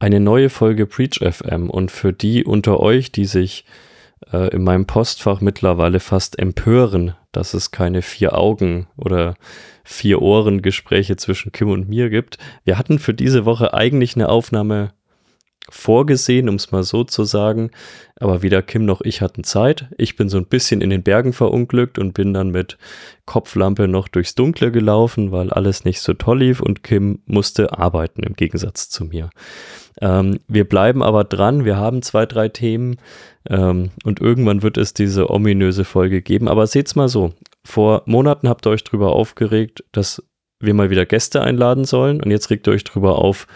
eine neue Folge Preach FM und für die unter euch, die sich äh, in meinem Postfach mittlerweile fast empören, dass es keine vier Augen oder vier Ohren Gespräche zwischen Kim und mir gibt. Wir hatten für diese Woche eigentlich eine Aufnahme vorgesehen, um es mal so zu sagen. Aber weder Kim noch ich hatten Zeit. Ich bin so ein bisschen in den Bergen verunglückt und bin dann mit Kopflampe noch durchs Dunkle gelaufen, weil alles nicht so toll lief und Kim musste arbeiten im Gegensatz zu mir. Ähm, wir bleiben aber dran. Wir haben zwei, drei Themen ähm, und irgendwann wird es diese ominöse Folge geben. Aber seht's mal so. Vor Monaten habt ihr euch drüber aufgeregt, dass wir mal wieder Gäste einladen sollen und jetzt regt ihr euch drüber auf,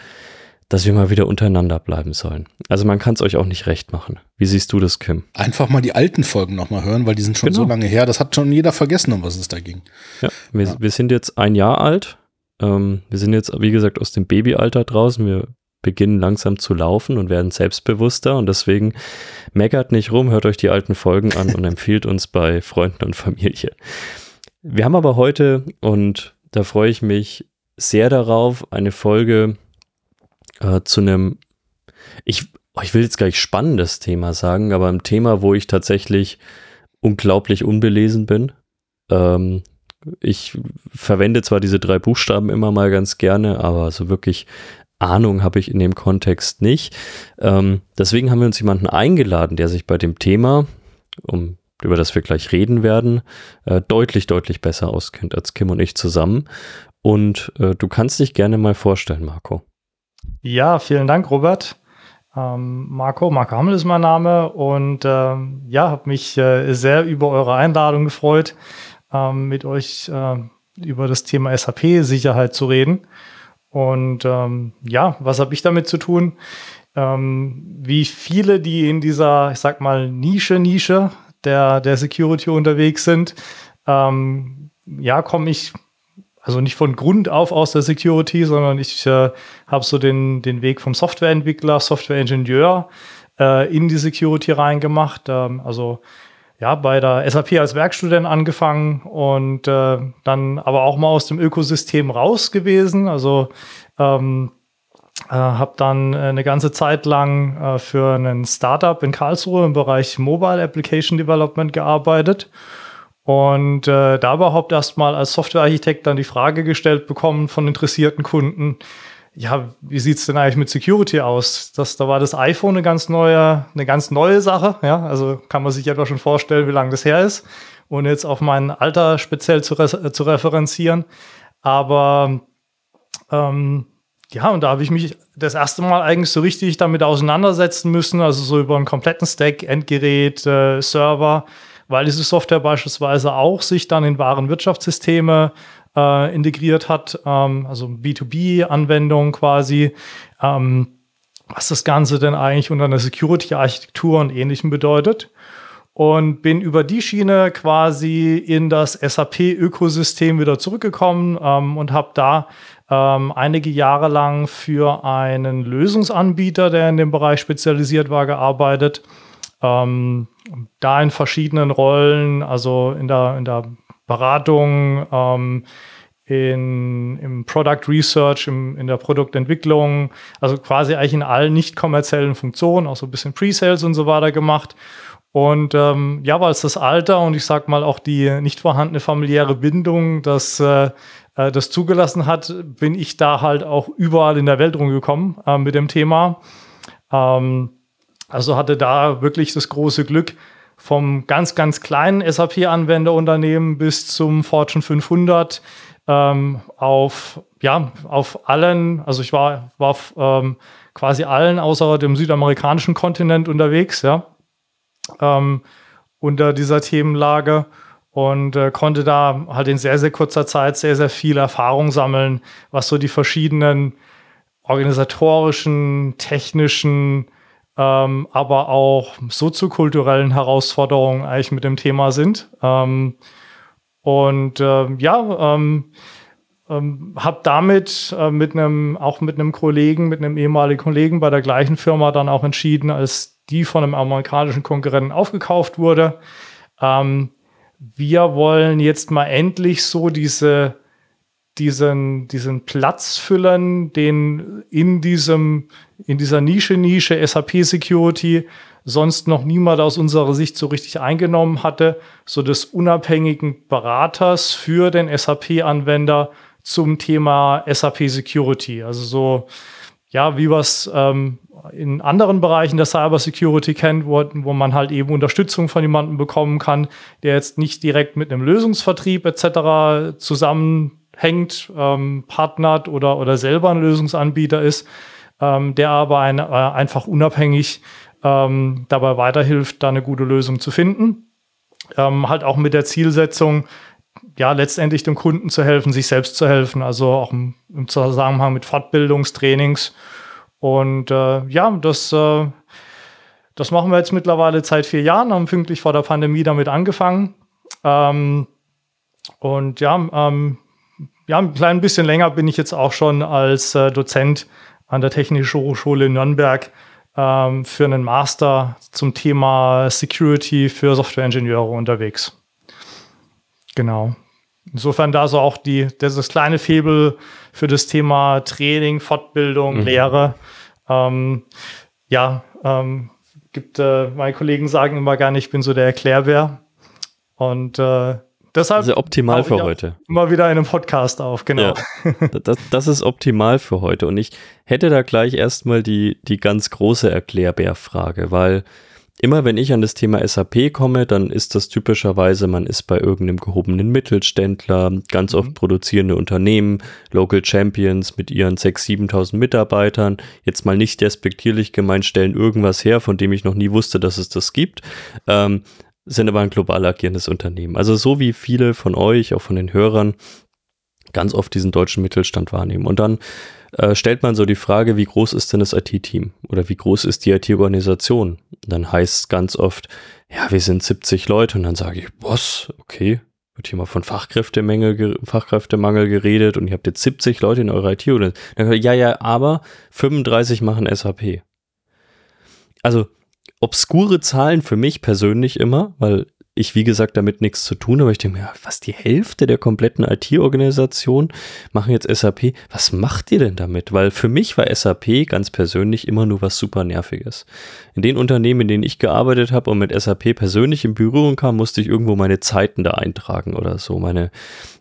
dass wir mal wieder untereinander bleiben sollen. Also man kann es euch auch nicht recht machen. Wie siehst du das, Kim? Einfach mal die alten Folgen nochmal hören, weil die sind schon genau. so lange her. Das hat schon jeder vergessen, um was es da ging. Ja, wir, ja. wir sind jetzt ein Jahr alt. Ähm, wir sind jetzt, wie gesagt, aus dem Babyalter draußen. Wir beginnen langsam zu laufen und werden selbstbewusster und deswegen meckert nicht rum, hört euch die alten Folgen an und empfiehlt uns bei Freunden und Familie. Wir haben aber heute, und da freue ich mich sehr darauf, eine Folge, äh, zu einem, ich, oh, ich will jetzt gleich spannendes Thema sagen, aber ein Thema, wo ich tatsächlich unglaublich unbelesen bin. Ähm, ich verwende zwar diese drei Buchstaben immer mal ganz gerne, aber so wirklich Ahnung habe ich in dem Kontext nicht. Ähm, deswegen haben wir uns jemanden eingeladen, der sich bei dem Thema, um über das wir gleich reden werden, äh, deutlich, deutlich besser auskennt als Kim und ich zusammen. Und äh, du kannst dich gerne mal vorstellen, Marco. Ja, vielen Dank, Robert. Ähm, Marco, Marco Hammel ist mein Name und ähm, ja, habe mich äh, sehr über eure Einladung gefreut, ähm, mit euch äh, über das Thema SAP-Sicherheit zu reden. Und ähm, ja, was habe ich damit zu tun? Ähm, wie viele, die in dieser, ich sag mal, Nische, Nische der, der Security unterwegs sind, ähm, ja, komme ich also nicht von Grund auf aus der Security, sondern ich äh, habe so den, den Weg vom Softwareentwickler, Softwareingenieur äh, in die Security reingemacht. Ähm, also ja, bei der SAP als Werkstudent angefangen und äh, dann aber auch mal aus dem Ökosystem raus gewesen. Also ähm, äh, habe dann eine ganze Zeit lang äh, für einen Startup in Karlsruhe im Bereich Mobile Application Development gearbeitet und äh, da überhaupt erstmal als Softwarearchitekt dann die Frage gestellt bekommen von interessierten Kunden, ja, wie sieht's denn eigentlich mit Security aus? Das, da war das iPhone eine ganz neue, eine ganz neue Sache, ja, also kann man sich etwa schon vorstellen, wie lange das her ist, ohne jetzt auf mein Alter speziell zu, re zu referenzieren. Aber ähm, ja, und da habe ich mich das erste Mal eigentlich so richtig damit auseinandersetzen müssen, also so über einen kompletten Stack, Endgerät, äh, Server, weil diese Software beispielsweise auch sich dann in wahren Wirtschaftssysteme äh, integriert hat, ähm, also B2B-Anwendung quasi. Ähm, was das Ganze denn eigentlich unter einer Security-Architektur und Ähnlichem bedeutet. Und bin über die Schiene quasi in das SAP-Ökosystem wieder zurückgekommen ähm, und habe da ähm, einige Jahre lang für einen Lösungsanbieter, der in dem Bereich spezialisiert war, gearbeitet. Ähm, da in verschiedenen Rollen, also in der, in der Beratung, ähm, in, im Product Research, im, in der Produktentwicklung, also quasi eigentlich in allen nicht kommerziellen Funktionen, auch so ein bisschen Pre-Sales und so weiter gemacht. Und ähm, ja, weil es das Alter und ich sag mal auch die nicht vorhandene familiäre Bindung, das, äh, äh, das zugelassen hat, bin ich da halt auch überall in der Welt rumgekommen äh, mit dem Thema. Ähm, also hatte da wirklich das große Glück, vom ganz, ganz kleinen SAP-Anwenderunternehmen bis zum Fortune 500 ähm, auf, ja, auf allen, also ich war, war ähm, quasi allen außer dem südamerikanischen Kontinent unterwegs, ja, ähm, unter dieser Themenlage und äh, konnte da halt in sehr, sehr kurzer Zeit sehr, sehr viel Erfahrung sammeln, was so die verschiedenen organisatorischen, technischen, ähm, aber auch soziokulturellen Herausforderungen eigentlich mit dem Thema sind. Ähm, und äh, ja, ähm, ähm, habe damit äh, mit einem auch mit einem Kollegen, mit einem ehemaligen Kollegen bei der gleichen Firma dann auch entschieden, als die von einem amerikanischen Konkurrenten aufgekauft wurde. Ähm, wir wollen jetzt mal endlich so diese diesen, diesen Platz füllen, den in diesem, in dieser Nische, Nische SAP Security sonst noch niemand aus unserer Sicht so richtig eingenommen hatte, so des unabhängigen Beraters für den SAP-Anwender zum Thema SAP Security. Also so, ja, wie es ähm, in anderen Bereichen der Cyber Security kennt, wo, wo man halt eben Unterstützung von jemandem bekommen kann, der jetzt nicht direkt mit einem Lösungsvertrieb etc. zusammenhängt, ähm, partnert oder, oder selber ein Lösungsanbieter ist, ähm, der aber ein, äh, einfach unabhängig ähm, dabei weiterhilft, da eine gute Lösung zu finden. Ähm, halt auch mit der Zielsetzung, ja, letztendlich dem Kunden zu helfen, sich selbst zu helfen, also auch im, im Zusammenhang mit Fortbildungstrainings. Und äh, ja, das, äh, das machen wir jetzt mittlerweile seit vier Jahren, haben pünktlich vor der Pandemie damit angefangen. Ähm, und ja, ähm, ja, ein klein bisschen länger bin ich jetzt auch schon als äh, Dozent an der Technischen Hochschule in Nürnberg ähm, für einen Master zum Thema Security für Softwareingenieure unterwegs. Genau. Insofern da so auch die, das, das kleine Febel für das Thema Training, Fortbildung, mhm. Lehre. Ähm, ja, ähm, gibt, äh, meine Kollegen sagen immer nicht, ich bin so der Erklärbär. Und äh, Deshalb also optimal für heute. Immer wieder in einem Podcast auf, genau. Ja, das, das, ist optimal für heute. Und ich hätte da gleich erstmal die, die ganz große Erklärbärfrage, weil immer wenn ich an das Thema SAP komme, dann ist das typischerweise, man ist bei irgendeinem gehobenen Mittelständler, ganz mhm. oft produzierende Unternehmen, Local Champions mit ihren 6.000, 7.000 Mitarbeitern, jetzt mal nicht despektierlich gemeint, stellen irgendwas her, von dem ich noch nie wusste, dass es das gibt. Ähm, sind aber ein global agierendes Unternehmen. Also so wie viele von euch, auch von den Hörern, ganz oft diesen deutschen Mittelstand wahrnehmen. Und dann äh, stellt man so die Frage, wie groß ist denn das IT-Team oder wie groß ist die IT-Organisation? Dann heißt es ganz oft, ja, wir sind 70 Leute und dann sage ich, was, okay, wird hier mal von Fachkräftemangel, Fachkräftemangel geredet und ihr habt jetzt 70 Leute in eurer IT dann, ja, ja, aber 35 machen SAP. Also obskure Zahlen für mich persönlich immer, weil ich, wie gesagt, damit nichts zu tun habe. Ich denke mir, was die Hälfte der kompletten IT-Organisation machen jetzt SAP. Was macht ihr denn damit? Weil für mich war SAP ganz persönlich immer nur was super Nerviges. In den Unternehmen, in denen ich gearbeitet habe und mit SAP persönlich in Berührung kam, musste ich irgendwo meine Zeiten da eintragen oder so, meine,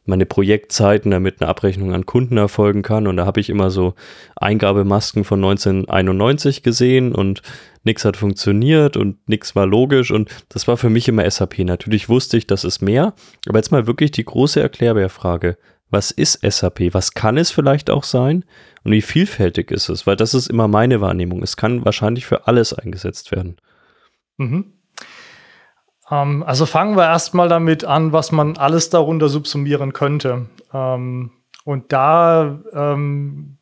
meine Projektzeiten, damit eine Abrechnung an Kunden erfolgen kann. Und da habe ich immer so Eingabemasken von 1991 gesehen und nichts hat funktioniert und nichts war logisch und das war für mich immer SAP. Natürlich wusste ich, das ist mehr, aber jetzt mal wirklich die große Erklärbärfrage. Was ist SAP? Was kann es vielleicht auch sein? Und wie vielfältig ist es? Weil das ist immer meine Wahrnehmung. Es kann wahrscheinlich für alles eingesetzt werden. Mhm. Ähm, also fangen wir erstmal damit an, was man alles darunter subsumieren könnte. Ähm, und da ähm,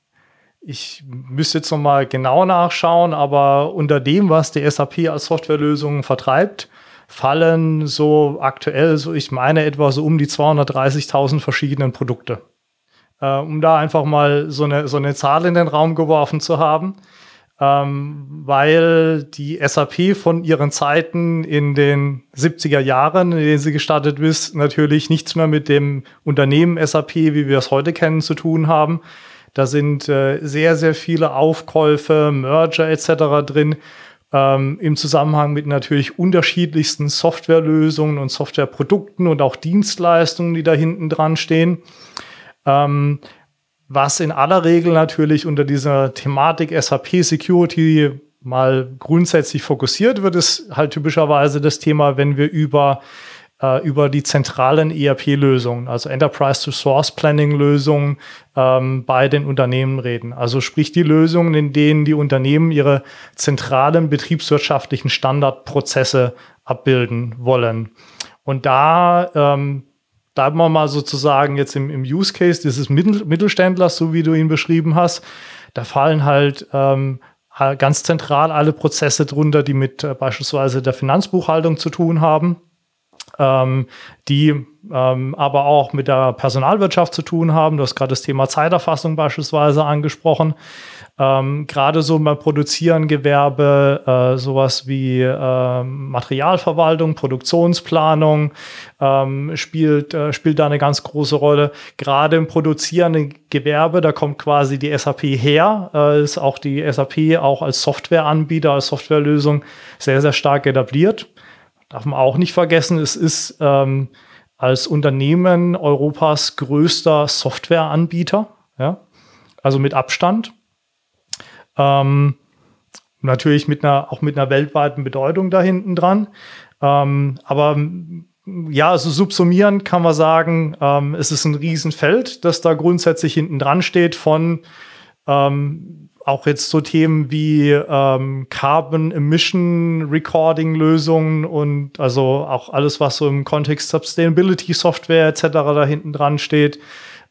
ich müsste jetzt nochmal genau nachschauen, aber unter dem, was die SAP als Softwarelösung vertreibt, fallen so aktuell, so ich meine, etwa so um die 230.000 verschiedenen Produkte. Äh, um da einfach mal so eine, so eine Zahl in den Raum geworfen zu haben, ähm, weil die SAP von ihren Zeiten in den 70er Jahren, in denen sie gestartet ist, natürlich nichts mehr mit dem Unternehmen SAP, wie wir es heute kennen, zu tun haben da sind äh, sehr, sehr viele Aufkäufe, Merger etc. drin. Ähm, Im Zusammenhang mit natürlich unterschiedlichsten Softwarelösungen und Softwareprodukten und auch Dienstleistungen, die da hinten dran stehen. Ähm, was in aller Regel natürlich unter dieser Thematik SAP Security mal grundsätzlich fokussiert wird, ist halt typischerweise das Thema, wenn wir über äh, über die zentralen ERP-Lösungen, also Enterprise-to-Source-Planning-Lösungen ähm, bei den Unternehmen reden. Also sprich die Lösungen, in denen die Unternehmen ihre zentralen betriebswirtschaftlichen Standardprozesse abbilden wollen. Und da ähm, bleiben wir mal sozusagen jetzt im, im Use Case dieses Mittel, Mittelständlers, so wie du ihn beschrieben hast. Da fallen halt ähm, ganz zentral alle Prozesse drunter, die mit äh, beispielsweise der Finanzbuchhaltung zu tun haben ähm, die ähm, aber auch mit der Personalwirtschaft zu tun haben. Du hast gerade das Thema Zeiterfassung beispielsweise angesprochen. Ähm, Gerade so beim Produzieren Gewerbe, äh, sowas wie äh, Materialverwaltung, Produktionsplanung ähm, spielt, äh, spielt da eine ganz große Rolle. Gerade im produzierenden Gewerbe, da kommt quasi die SAP her, äh, ist auch die SAP auch als Softwareanbieter, als Softwarelösung sehr, sehr stark etabliert. Darf man auch nicht vergessen, es ist ähm, als Unternehmen Europas größter Softwareanbieter, ja, also mit Abstand. Ähm, natürlich mit einer, auch mit einer weltweiten Bedeutung da hinten dran. Ähm, aber ja, also subsumieren kann man sagen, ähm, es ist ein Riesenfeld, das da grundsätzlich hinten dran steht von ähm, auch jetzt so Themen wie ähm, Carbon Emission Recording Lösungen und also auch alles, was so im Kontext Sustainability Software etc. da hinten dran steht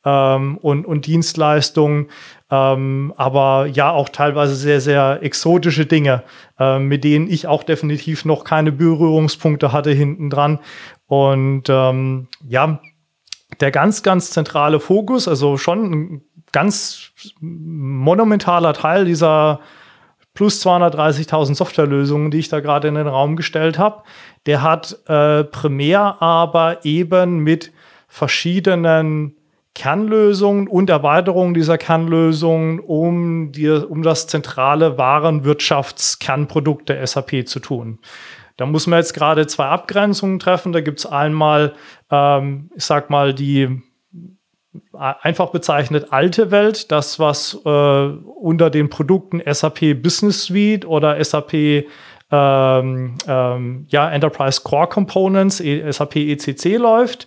ähm, und, und Dienstleistungen. Ähm, aber ja, auch teilweise sehr, sehr exotische Dinge, äh, mit denen ich auch definitiv noch keine Berührungspunkte hatte hinten dran. Und ähm, ja, der ganz, ganz zentrale Fokus, also schon ein ganz monumentaler Teil dieser plus 230.000 Softwarelösungen, die ich da gerade in den Raum gestellt habe, der hat äh, primär aber eben mit verschiedenen Kernlösungen und Erweiterungen dieser Kernlösungen, um, die, um das zentrale Warenwirtschaftskernprodukt der SAP zu tun. Da muss man jetzt gerade zwei Abgrenzungen treffen. Da gibt es einmal, ähm, ich sag mal, die einfach bezeichnet alte Welt, das, was äh, unter den Produkten SAP Business Suite oder SAP ähm, ähm, ja, Enterprise Core Components, SAP ECC läuft.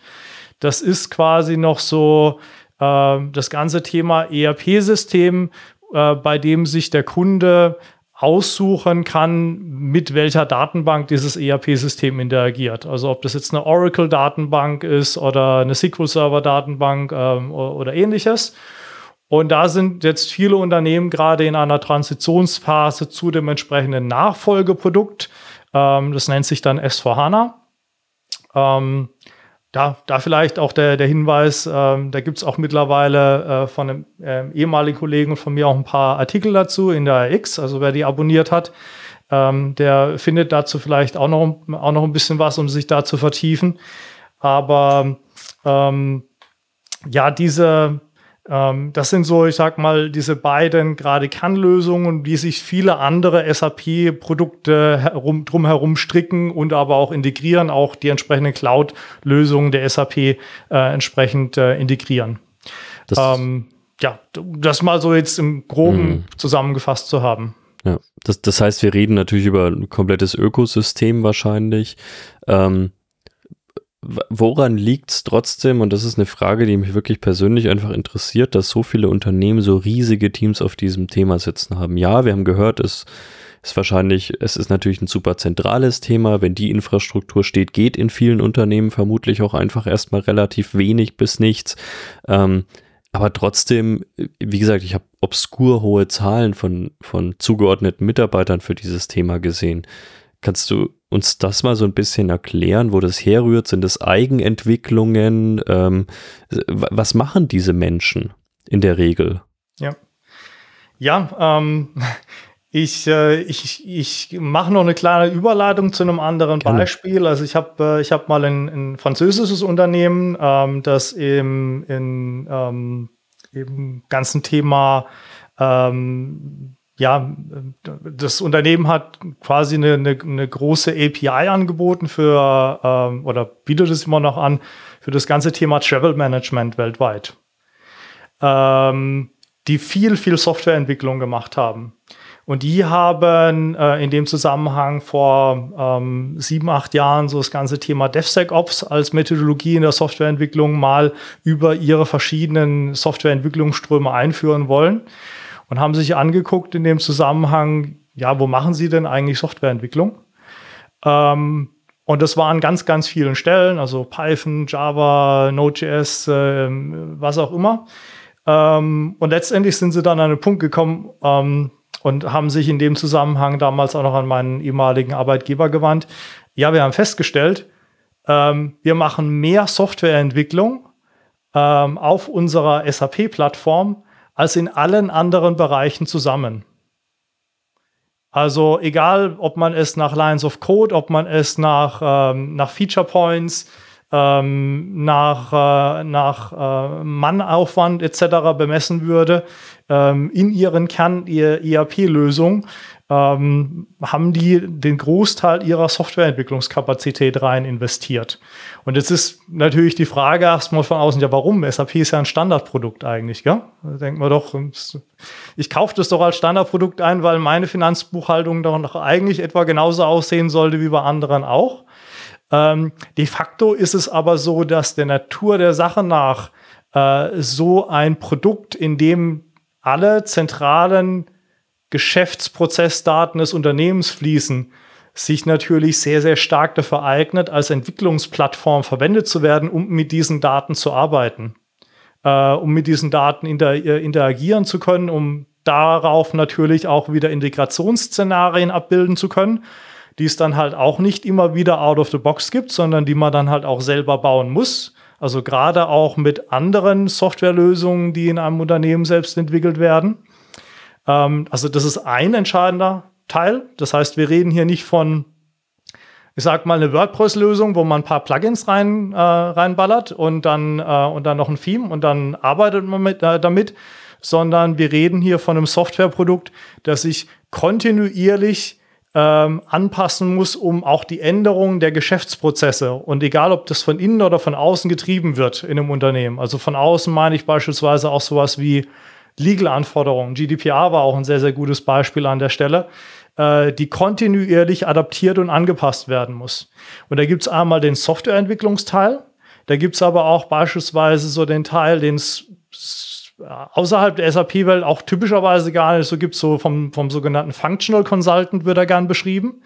Das ist quasi noch so äh, das ganze Thema ERP-System, äh, bei dem sich der Kunde aussuchen kann, mit welcher Datenbank dieses ERP-System interagiert. Also ob das jetzt eine Oracle-Datenbank ist oder eine SQL-Server-Datenbank ähm, oder ähnliches. Und da sind jetzt viele Unternehmen gerade in einer Transitionsphase zu dem entsprechenden Nachfolgeprodukt. Ähm, das nennt sich dann S4HANA. Ähm, da, da vielleicht auch der, der Hinweis, ähm, da gibt es auch mittlerweile äh, von einem äh, ehemaligen Kollegen von mir auch ein paar Artikel dazu in der X. Also wer die abonniert hat, ähm, der findet dazu vielleicht auch noch, auch noch ein bisschen was, um sich da zu vertiefen. Aber ähm, ja, diese, ähm, das sind so, ich sag mal, diese beiden gerade Kernlösungen, die sich viele andere SAP-Produkte herum, drumherum stricken und aber auch integrieren, auch die entsprechenden Cloud-Lösungen der SAP äh, entsprechend äh, integrieren. Ähm, ja, das mal so jetzt im Groben mhm. zusammengefasst zu haben. Ja, das, das heißt, wir reden natürlich über ein komplettes Ökosystem wahrscheinlich. Ähm, woran liegt es trotzdem, und das ist eine Frage, die mich wirklich persönlich einfach interessiert, dass so viele Unternehmen so riesige Teams auf diesem Thema sitzen haben? Ja, wir haben gehört, es ist wahrscheinlich, es ist natürlich ein super zentrales Thema. Wenn die Infrastruktur steht, geht in vielen Unternehmen vermutlich auch einfach erstmal relativ wenig bis nichts. Ähm, aber trotzdem, wie gesagt, ich habe obskur hohe Zahlen von, von zugeordneten Mitarbeitern für dieses Thema gesehen. Kannst du uns das mal so ein bisschen erklären, wo das herrührt? Sind das Eigenentwicklungen? Ähm, was machen diese Menschen in der Regel? Ja. Ja, ähm, ich, äh, ich, ich mache noch eine kleine Überleitung zu einem anderen Gerne. Beispiel. Also ich habe äh, ich hab mal ein, ein französisches Unternehmen, ähm, das im, in, ähm, im ganzen Thema ähm, ja, das Unternehmen hat quasi eine, eine, eine große API angeboten für, ähm, oder bietet es immer noch an, für das ganze Thema Travel Management weltweit. Ähm, die viel, viel Softwareentwicklung gemacht haben. Und die haben äh, in dem Zusammenhang vor ähm, sieben, acht Jahren so das ganze Thema DevSecOps als Methodologie in der Softwareentwicklung mal über ihre verschiedenen Softwareentwicklungsströme einführen wollen und haben sich angeguckt in dem Zusammenhang, ja, wo machen sie denn eigentlich Softwareentwicklung? Ähm, und das war an ganz, ganz vielen Stellen, also Python, Java, Node.js, äh, was auch immer. Ähm, und letztendlich sind sie dann an einen Punkt gekommen ähm, und haben sich in dem Zusammenhang damals auch noch an meinen ehemaligen Arbeitgeber gewandt. Ja, wir haben festgestellt, ähm, wir machen mehr Softwareentwicklung ähm, auf unserer SAP-Plattform als in allen anderen Bereichen zusammen. Also egal, ob man es nach Lines of Code, ob man es nach, ähm, nach Feature Points, ähm, nach, äh, nach äh, Mannaufwand etc. bemessen würde, ähm, in ihren Kern, ihr ERP-Lösung, ähm, haben die den Großteil ihrer Softwareentwicklungskapazität rein investiert. Und jetzt ist natürlich die Frage erstmal von außen, ja, warum? SAP ist ja ein Standardprodukt eigentlich, gell? Da denkt man doch, ich kaufe das doch als Standardprodukt ein, weil meine Finanzbuchhaltung doch noch eigentlich etwa genauso aussehen sollte wie bei anderen auch. Ähm, de facto ist es aber so, dass der Natur der Sache nach äh, so ein Produkt, in dem alle zentralen Geschäftsprozessdaten des Unternehmens fließen, sich natürlich sehr, sehr stark dafür eignet, als Entwicklungsplattform verwendet zu werden, um mit diesen Daten zu arbeiten, äh, um mit diesen Daten inter äh, interagieren zu können, um darauf natürlich auch wieder Integrationsszenarien abbilden zu können, die es dann halt auch nicht immer wieder out of the box gibt, sondern die man dann halt auch selber bauen muss. Also gerade auch mit anderen Softwarelösungen, die in einem Unternehmen selbst entwickelt werden. Ähm, also das ist ein entscheidender Teil. Das heißt, wir reden hier nicht von, ich sag mal, eine WordPress-Lösung, wo man ein paar Plugins rein, äh, reinballert und dann, äh, und dann noch ein Theme und dann arbeitet man mit, äh, damit, sondern wir reden hier von einem Softwareprodukt, das sich kontinuierlich ähm, anpassen muss, um auch die Änderungen der Geschäftsprozesse und egal, ob das von innen oder von außen getrieben wird in einem Unternehmen. Also von außen meine ich beispielsweise auch sowas wie Legal-Anforderungen. GDPR war auch ein sehr, sehr gutes Beispiel an der Stelle, äh, die kontinuierlich adaptiert und angepasst werden muss. Und da gibt es einmal den Softwareentwicklungsteil, da gibt es aber auch beispielsweise so den Teil, den es außerhalb der SAP-Welt auch typischerweise gar nicht so gibt, so vom, vom sogenannten Functional Consultant wird er gern beschrieben.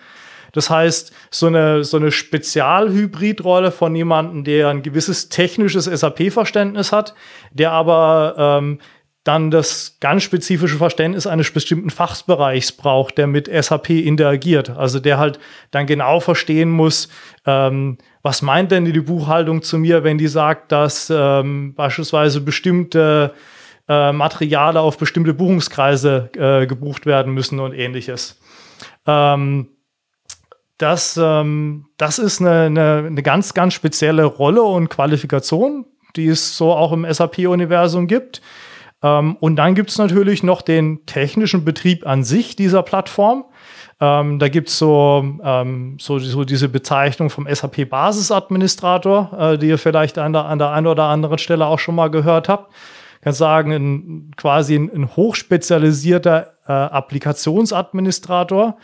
Das heißt, so eine, so eine Spezialhybridrolle von jemandem, der ein gewisses technisches SAP-Verständnis hat, der aber ähm, dann das ganz spezifische Verständnis eines bestimmten Fachbereichs braucht, der mit SAP interagiert. Also der halt dann genau verstehen muss, ähm, was meint denn die Buchhaltung zu mir, wenn die sagt, dass ähm, beispielsweise bestimmte äh, Materiale auf bestimmte Buchungskreise äh, gebucht werden müssen und ähnliches. Ähm, das, ähm, das ist eine, eine, eine ganz, ganz spezielle Rolle und Qualifikation, die es so auch im SAP-Universum gibt. Ähm, und dann gibt es natürlich noch den technischen Betrieb an sich dieser Plattform. Ähm, da gibt es so, ähm, so, so, diese Bezeichnung vom SAP-Basisadministrator, äh, die ihr vielleicht an der, an der einen oder anderen Stelle auch schon mal gehört habt. Ich kann sagen, ein, quasi ein, ein hochspezialisierter äh, Applikationsadministrator,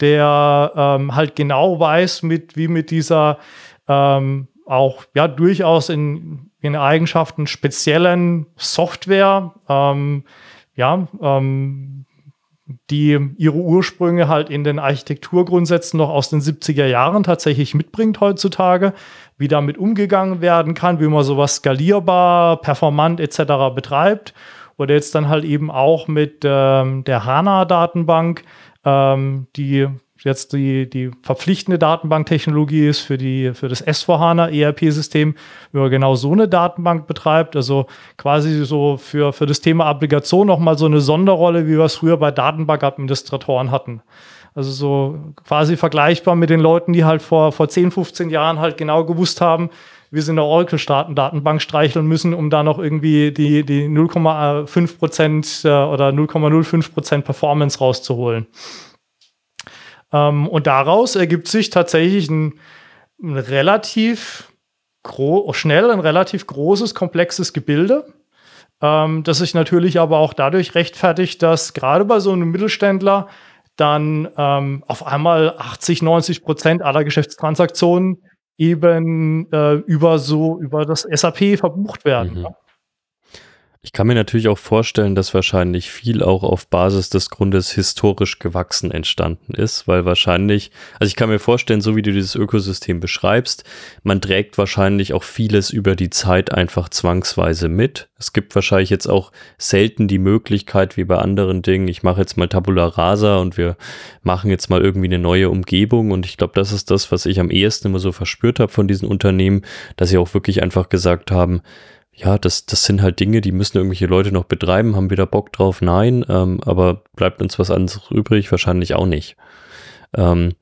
der ähm, halt genau weiß, mit, wie mit dieser ähm, auch ja durchaus in, in Eigenschaften speziellen Software, ähm, ja, ähm, die ihre Ursprünge halt in den Architekturgrundsätzen noch aus den 70er Jahren tatsächlich mitbringt heutzutage, wie damit umgegangen werden kann, wie man sowas skalierbar, performant etc. betreibt oder jetzt dann halt eben auch mit ähm, der HANA-Datenbank, ähm, die jetzt die, die verpflichtende Datenbanktechnologie ist für, die, für das S4HANA ERP-System, wenn man genau so eine Datenbank betreibt, also quasi so für, für das Thema Applikation nochmal so eine Sonderrolle, wie wir es früher bei Datenbankadministratoren hatten. Also so quasi vergleichbar mit den Leuten, die halt vor, vor 10, 15 Jahren halt genau gewusst haben, wie sie eine Oracle-Datenbank streicheln müssen, um da noch irgendwie die, die 0,5 Prozent äh, oder 0,05 Prozent Performance rauszuholen. Ähm, und daraus ergibt sich tatsächlich ein, ein relativ schnell ein relativ großes, komplexes Gebilde, ähm, das sich natürlich aber auch dadurch rechtfertigt, dass gerade bei so einem Mittelständler dann ähm, auf einmal 80, 90 Prozent aller Geschäftstransaktionen eben äh, über so über das SAP verbucht werden. Mhm. Ich kann mir natürlich auch vorstellen, dass wahrscheinlich viel auch auf Basis des Grundes historisch gewachsen entstanden ist, weil wahrscheinlich, also ich kann mir vorstellen, so wie du dieses Ökosystem beschreibst, man trägt wahrscheinlich auch vieles über die Zeit einfach zwangsweise mit. Es gibt wahrscheinlich jetzt auch selten die Möglichkeit, wie bei anderen Dingen, ich mache jetzt mal Tabula Rasa und wir machen jetzt mal irgendwie eine neue Umgebung und ich glaube, das ist das, was ich am ehesten immer so verspürt habe von diesen Unternehmen, dass sie auch wirklich einfach gesagt haben, ja, das, das sind halt Dinge, die müssen irgendwelche Leute noch betreiben, haben wir da Bock drauf? Nein, ähm, aber bleibt uns was anderes übrig? Wahrscheinlich auch nicht. Ähm,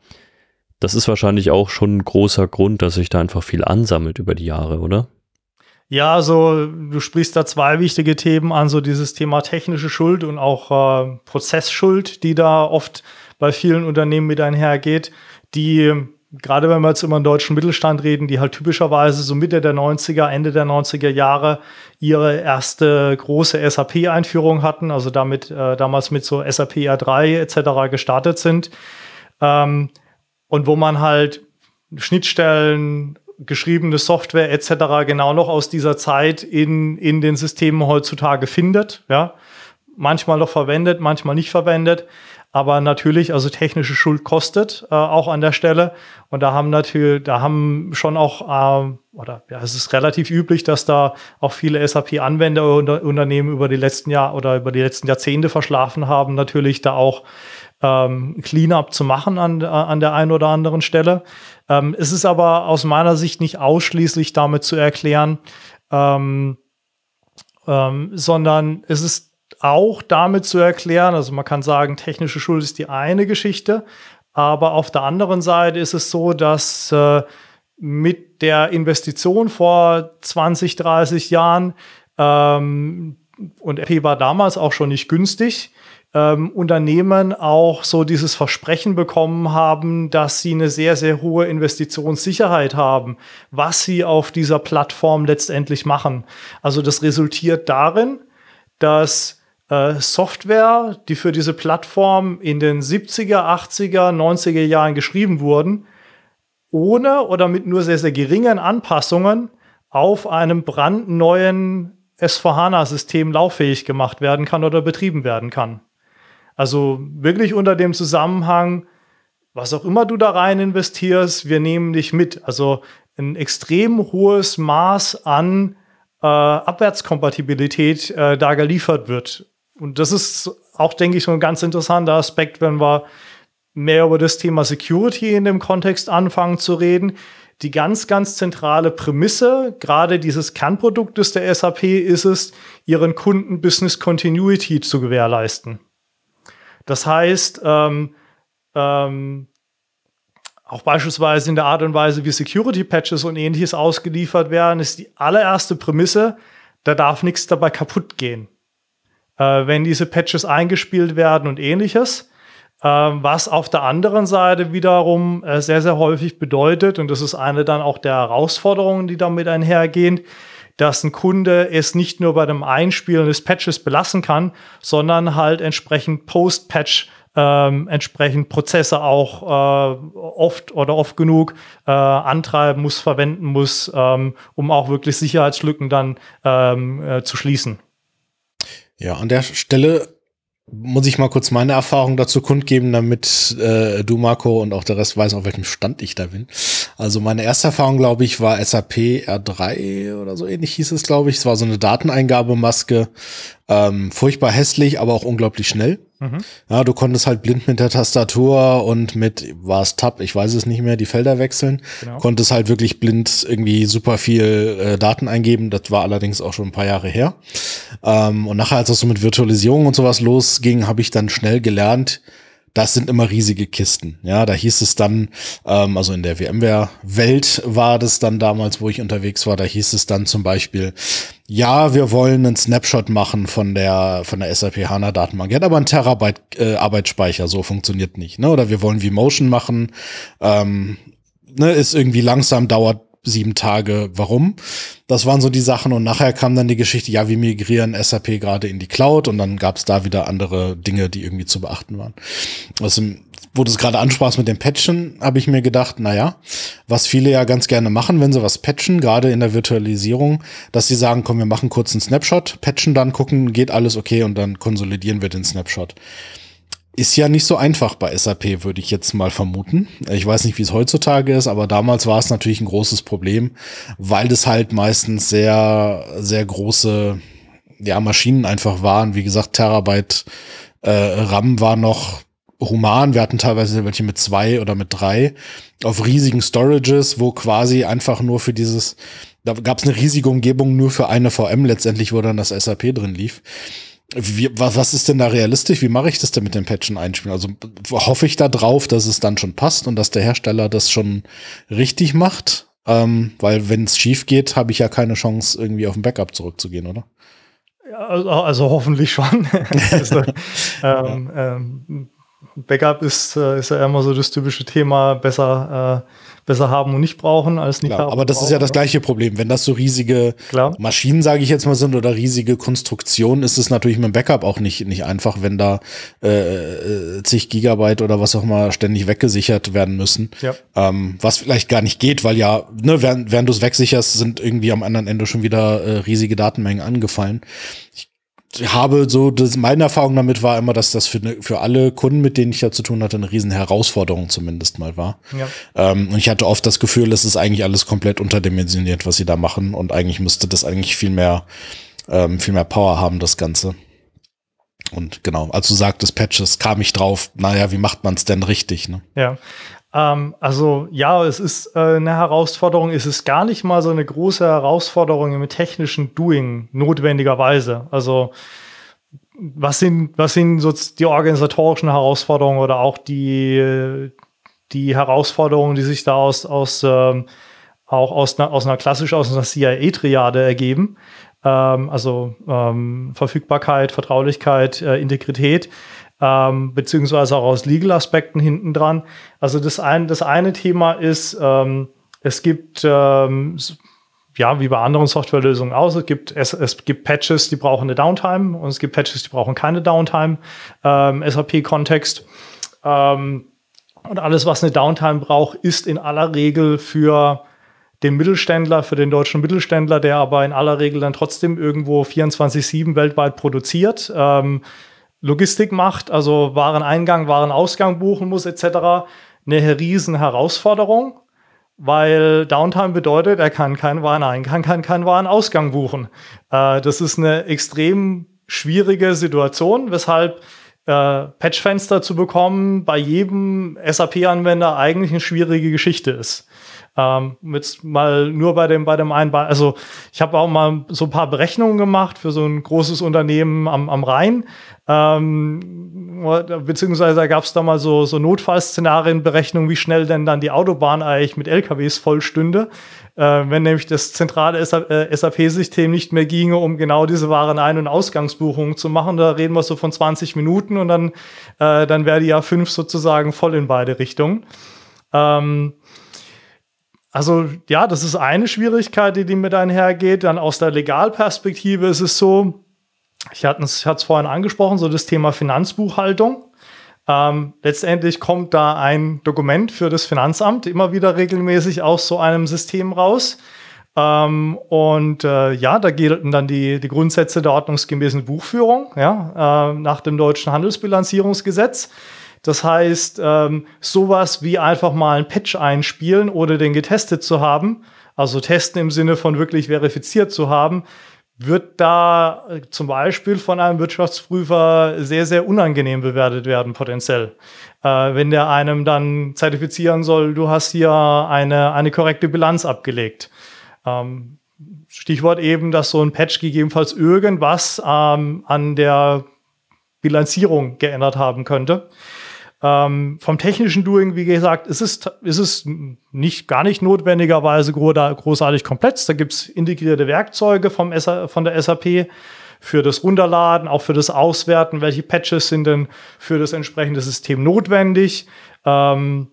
das ist wahrscheinlich auch schon ein großer Grund, dass sich da einfach viel ansammelt über die Jahre, oder? Ja, also du sprichst da zwei wichtige Themen an, so dieses Thema technische Schuld und auch äh, Prozessschuld, die da oft bei vielen Unternehmen mit einhergeht, die gerade wenn wir jetzt immer im deutschen Mittelstand reden, die halt typischerweise so Mitte der 90er, Ende der 90er Jahre ihre erste große SAP-Einführung hatten, also damit äh, damals mit so SAP R3 etc. gestartet sind. Ähm, und wo man halt Schnittstellen, geschriebene Software etc. genau noch aus dieser Zeit in, in den Systemen heutzutage findet. Ja? Manchmal noch verwendet, manchmal nicht verwendet. Aber natürlich, also technische Schuld kostet äh, auch an der Stelle. Und da haben natürlich, da haben schon auch, äh, oder ja, es ist relativ üblich, dass da auch viele SAP-Anwender und Unternehmen über die letzten Jahr oder über die letzten Jahrzehnte verschlafen haben, natürlich da auch ähm, Cleanup zu machen an, äh, an der einen oder anderen Stelle. Ähm, es ist aber aus meiner Sicht nicht ausschließlich damit zu erklären, ähm, ähm sondern es ist auch damit zu erklären. Also man kann sagen, technische Schuld ist die eine Geschichte, aber auf der anderen Seite ist es so, dass äh, mit der Investition vor 20, 30 Jahren ähm, und RP war damals auch schon nicht günstig, ähm, Unternehmen auch so dieses Versprechen bekommen haben, dass sie eine sehr, sehr hohe Investitionssicherheit haben, was sie auf dieser Plattform letztendlich machen. Also das resultiert darin, dass äh, Software, die für diese Plattform in den 70er, 80er, 90er Jahren geschrieben wurden, ohne oder mit nur sehr, sehr geringen Anpassungen auf einem brandneuen S4HANA-System lauffähig gemacht werden kann oder betrieben werden kann. Also wirklich unter dem Zusammenhang, was auch immer du da rein investierst, wir nehmen dich mit. Also ein extrem hohes Maß an äh, Abwärtskompatibilität äh, da geliefert wird. Und das ist auch, denke ich, so ein ganz interessanter Aspekt, wenn wir mehr über das Thema Security in dem Kontext anfangen zu reden. Die ganz, ganz zentrale Prämisse, gerade dieses Kernproduktes der SAP, ist es, ihren Kunden Business Continuity zu gewährleisten. Das heißt, ähm, ähm, auch beispielsweise in der Art und Weise, wie Security-Patches und ähnliches ausgeliefert werden, ist die allererste Prämisse, da darf nichts dabei kaputt gehen äh, wenn diese Patches eingespielt werden und ähnliches. Äh, was auf der anderen Seite wiederum äh, sehr, sehr häufig bedeutet, und das ist eine dann auch der Herausforderungen, die damit einhergehen, dass ein Kunde es nicht nur bei dem Einspielen des Patches belassen kann, sondern halt entsprechend Post-Patch ähm, entsprechend Prozesse auch äh, oft oder oft genug äh, antreiben muss, verwenden muss, ähm, um auch wirklich Sicherheitslücken dann ähm, äh, zu schließen. Ja, an der Stelle muss ich mal kurz meine Erfahrung dazu kundgeben, damit äh, du, Marco, und auch der Rest weiß, auf welchem Stand ich da bin. Also meine erste Erfahrung, glaube ich, war SAP R3 oder so ähnlich hieß es, glaube ich. Es war so eine Dateneingabemaske. Ähm, furchtbar hässlich, aber auch unglaublich schnell. Mhm. Ja, du konntest halt blind mit der Tastatur und mit, war es Tab, ich weiß es nicht mehr, die Felder wechseln. Genau. Konntest halt wirklich blind irgendwie super viel äh, Daten eingeben. Das war allerdings auch schon ein paar Jahre her. Ähm, und nachher, als es so mit Virtualisierung und sowas losging, habe ich dann schnell gelernt, das sind immer riesige Kisten. Ja, da hieß es dann, ähm, also in der VMware-Welt war das dann damals, wo ich unterwegs war, da hieß es dann zum Beispiel, ja, wir wollen einen Snapshot machen von der, von der SAP HANA Datenbank. Die hat aber einen Terabyte äh, Arbeitsspeicher, so funktioniert nicht. Ne? Oder wir wollen V-Motion machen, ähm, ne, ist irgendwie langsam, dauert sieben Tage. Warum? Das waren so die Sachen und nachher kam dann die Geschichte, ja, wir migrieren SAP gerade in die Cloud und dann gab es da wieder andere Dinge, die irgendwie zu beachten waren. Also wo du es gerade ansprachst mit dem Patchen, habe ich mir gedacht, naja, was viele ja ganz gerne machen, wenn sie was patchen, gerade in der Virtualisierung, dass sie sagen, komm, wir machen kurz einen Snapshot, patchen dann, gucken, geht alles okay und dann konsolidieren wir den Snapshot. Ist ja nicht so einfach bei SAP, würde ich jetzt mal vermuten. Ich weiß nicht, wie es heutzutage ist, aber damals war es natürlich ein großes Problem, weil das halt meistens sehr, sehr große ja, Maschinen einfach waren. Wie gesagt, Terabyte äh, RAM war noch human. Wir hatten teilweise welche mit zwei oder mit drei auf riesigen Storages, wo quasi einfach nur für dieses, da gab es eine riesige Umgebung nur für eine VM letztendlich, wo dann das SAP drin lief. Wie, was, was ist denn da realistisch? Wie mache ich das denn mit dem Patchen einspielen? Also hoffe ich da drauf, dass es dann schon passt und dass der Hersteller das schon richtig macht? Ähm, weil wenn es schief geht, habe ich ja keine Chance, irgendwie auf ein Backup zurückzugehen, oder? Also, also, hoffentlich schon. also, ähm, ähm, Backup ist, äh, ist ja immer so das typische Thema, besser, äh, besser haben und nicht brauchen als nicht Klar, haben. Aber das brauchen, ist ja das gleiche Problem. Wenn das so riesige Klar. Maschinen, sage ich jetzt mal, sind oder riesige Konstruktionen, ist es natürlich mit dem Backup auch nicht, nicht einfach, wenn da äh, zig Gigabyte oder was auch immer ständig weggesichert werden müssen. Ja. Ähm, was vielleicht gar nicht geht, weil ja, ne, während, während du es wegsicherst, sind irgendwie am anderen Ende schon wieder äh, riesige Datenmengen angefallen. Ich habe so, das, meine Erfahrung damit war immer, dass das für, ne, für alle Kunden, mit denen ich ja zu tun hatte, eine riesen Herausforderung zumindest mal war. Ja. Ähm, und ich hatte oft das Gefühl, es ist eigentlich alles komplett unterdimensioniert, was sie da machen. Und eigentlich müsste das eigentlich viel mehr, ähm, viel mehr Power haben, das Ganze. Und genau, als du sagtest Patches, kam ich drauf, naja, wie macht man es denn richtig? Ne? Ja, ähm, also ja, es ist äh, eine Herausforderung. Es ist gar nicht mal so eine große Herausforderung im technischen Doing notwendigerweise. Also was sind, was sind so die organisatorischen Herausforderungen oder auch die, die Herausforderungen, die sich da aus, aus ähm, auch aus einer, aus einer klassisch aus einer CIA-Triade ergeben? Ähm, also ähm, Verfügbarkeit, Vertraulichkeit, äh, Integrität ähm, beziehungsweise auch aus Legal-Aspekten hinten dran. Also das, ein, das eine Thema ist, ähm, es gibt ähm, ja, wie bei anderen Softwarelösungen aus. Es gibt, es, es gibt Patches, die brauchen eine Downtime und es gibt Patches, die brauchen keine Downtime. Ähm, SAP-Kontext. Ähm, und alles, was eine Downtime braucht, ist in aller Regel für den Mittelständler, für den deutschen Mittelständler, der aber in aller Regel dann trotzdem irgendwo 24-7 weltweit produziert. Ähm, Logistik macht, also Wareneingang, Warenausgang buchen muss etc., eine riesen Herausforderung, weil Downtime bedeutet, er kann keinen Wareneingang, kann keinen Warenausgang buchen. Äh, das ist eine extrem schwierige Situation, weshalb äh, Patchfenster zu bekommen bei jedem SAP-Anwender eigentlich eine schwierige Geschichte ist. Ähm, jetzt mal nur bei dem, bei dem einen, also ich habe auch mal so ein paar Berechnungen gemacht für so ein großes Unternehmen am, am Rhein. Ähm, beziehungsweise gab es da mal so, so Notfallszenarienberechnungen, wie schnell denn dann die Autobahn eigentlich mit LKWs vollstünde. Äh, wenn nämlich das zentrale SAP-System äh, nicht mehr ginge, um genau diese Waren-Ein- und Ausgangsbuchungen zu machen. Da reden wir so von 20 Minuten und dann, äh, dann wäre die ja fünf sozusagen voll in beide Richtungen. Ähm, also ja, das ist eine Schwierigkeit, die, die mit einhergeht. Dann aus der Legalperspektive ist es so, ich hatte es vorhin angesprochen, so das Thema Finanzbuchhaltung. Ähm, letztendlich kommt da ein Dokument für das Finanzamt immer wieder regelmäßig aus so einem System raus. Ähm, und äh, ja, da gelten dann die, die Grundsätze der ordnungsgemäßen Buchführung ja, äh, nach dem deutschen Handelsbilanzierungsgesetz. Das heißt, ähm, sowas wie einfach mal ein Patch einspielen, ohne den getestet zu haben, also testen im Sinne von wirklich verifiziert zu haben, wird da äh, zum Beispiel von einem Wirtschaftsprüfer sehr, sehr unangenehm bewertet werden, potenziell. Äh, wenn der einem dann zertifizieren soll, du hast hier eine, eine korrekte Bilanz abgelegt. Ähm, Stichwort eben, dass so ein Patch gegebenenfalls irgendwas ähm, an der Bilanzierung geändert haben könnte. Ähm, vom technischen Doing, wie gesagt, ist es, ist es nicht, gar nicht notwendigerweise großartig komplex. Da gibt es integrierte Werkzeuge vom SA, von der SAP für das Runterladen, auch für das Auswerten, welche Patches sind denn für das entsprechende System notwendig. Ähm,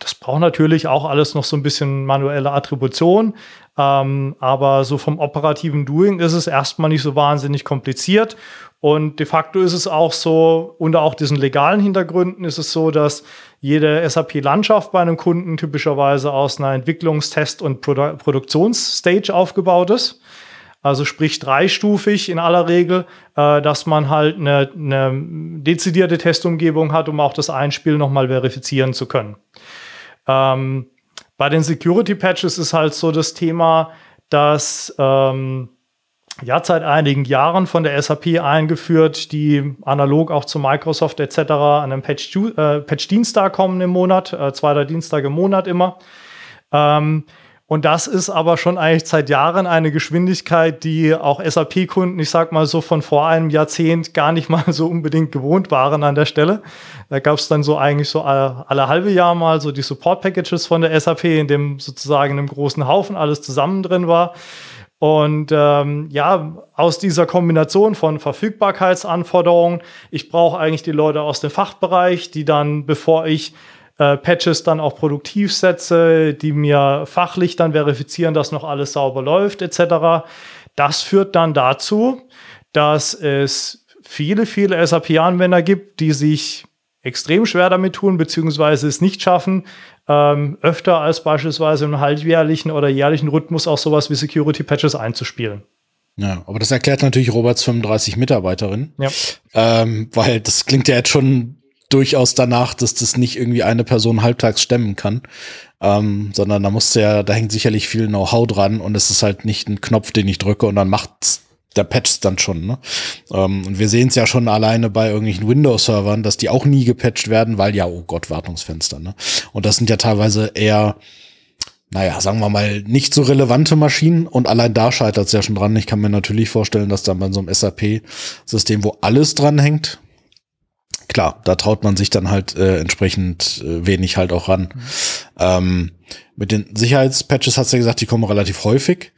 Das braucht natürlich auch alles noch so ein bisschen manuelle Attribution. Ähm, aber so vom operativen Doing ist es erstmal nicht so wahnsinnig kompliziert. Und de facto ist es auch so, unter auch diesen legalen Hintergründen ist es so, dass jede SAP-Landschaft bei einem Kunden typischerweise aus einer Entwicklungstest- und Produ Produktionsstage aufgebaut ist. Also sprich dreistufig in aller Regel, äh, dass man halt eine, eine dezidierte Testumgebung hat, um auch das Einspiel nochmal verifizieren zu können. Ähm, bei den Security Patches ist halt so das Thema, dass ähm, ja seit einigen Jahren von der SAP eingeführt, die analog auch zu Microsoft etc. an einem Patch, äh, Patch Dienstag kommen im Monat, äh, zweiter Dienstag im Monat immer. Ähm, und das ist aber schon eigentlich seit Jahren eine Geschwindigkeit, die auch SAP-Kunden, ich sag mal so von vor einem Jahrzehnt, gar nicht mal so unbedingt gewohnt waren an der Stelle. Da gab es dann so eigentlich so alle, alle halbe Jahr mal so die Support-Packages von der SAP, in dem sozusagen in einem großen Haufen alles zusammen drin war. Und ähm, ja, aus dieser Kombination von Verfügbarkeitsanforderungen, ich brauche eigentlich die Leute aus dem Fachbereich, die dann, bevor ich äh, Patches dann auch produktiv setze, die mir fachlich dann verifizieren, dass noch alles sauber läuft, etc. Das führt dann dazu, dass es viele, viele SAP-Anwender gibt, die sich extrem schwer damit tun, beziehungsweise es nicht schaffen, ähm, öfter als beispielsweise im halbjährlichen oder jährlichen Rhythmus auch sowas wie Security-Patches einzuspielen. Ja, aber das erklärt natürlich Roberts 35 Mitarbeiterinnen. Ja. Ähm, weil das klingt ja jetzt schon durchaus danach, dass das nicht irgendwie eine Person halbtags stemmen kann, ähm, sondern da muss ja, da hängt sicherlich viel Know-how dran und es ist halt nicht ein Knopf, den ich drücke und dann macht der Patch dann schon. Ne? Ähm, und wir sehen es ja schon alleine bei irgendwelchen Windows-Servern, dass die auch nie gepatcht werden, weil ja, oh Gott, Wartungsfenster. Ne? Und das sind ja teilweise eher naja, sagen wir mal, nicht so relevante Maschinen und allein da scheitert es ja schon dran. Ich kann mir natürlich vorstellen, dass dann bei so einem SAP-System, wo alles dran hängt, klar, da traut man sich dann halt äh, entsprechend äh, wenig halt auch ran. Mhm. Ähm, mit den Sicherheitspatches hast du ja gesagt, die kommen relativ häufig.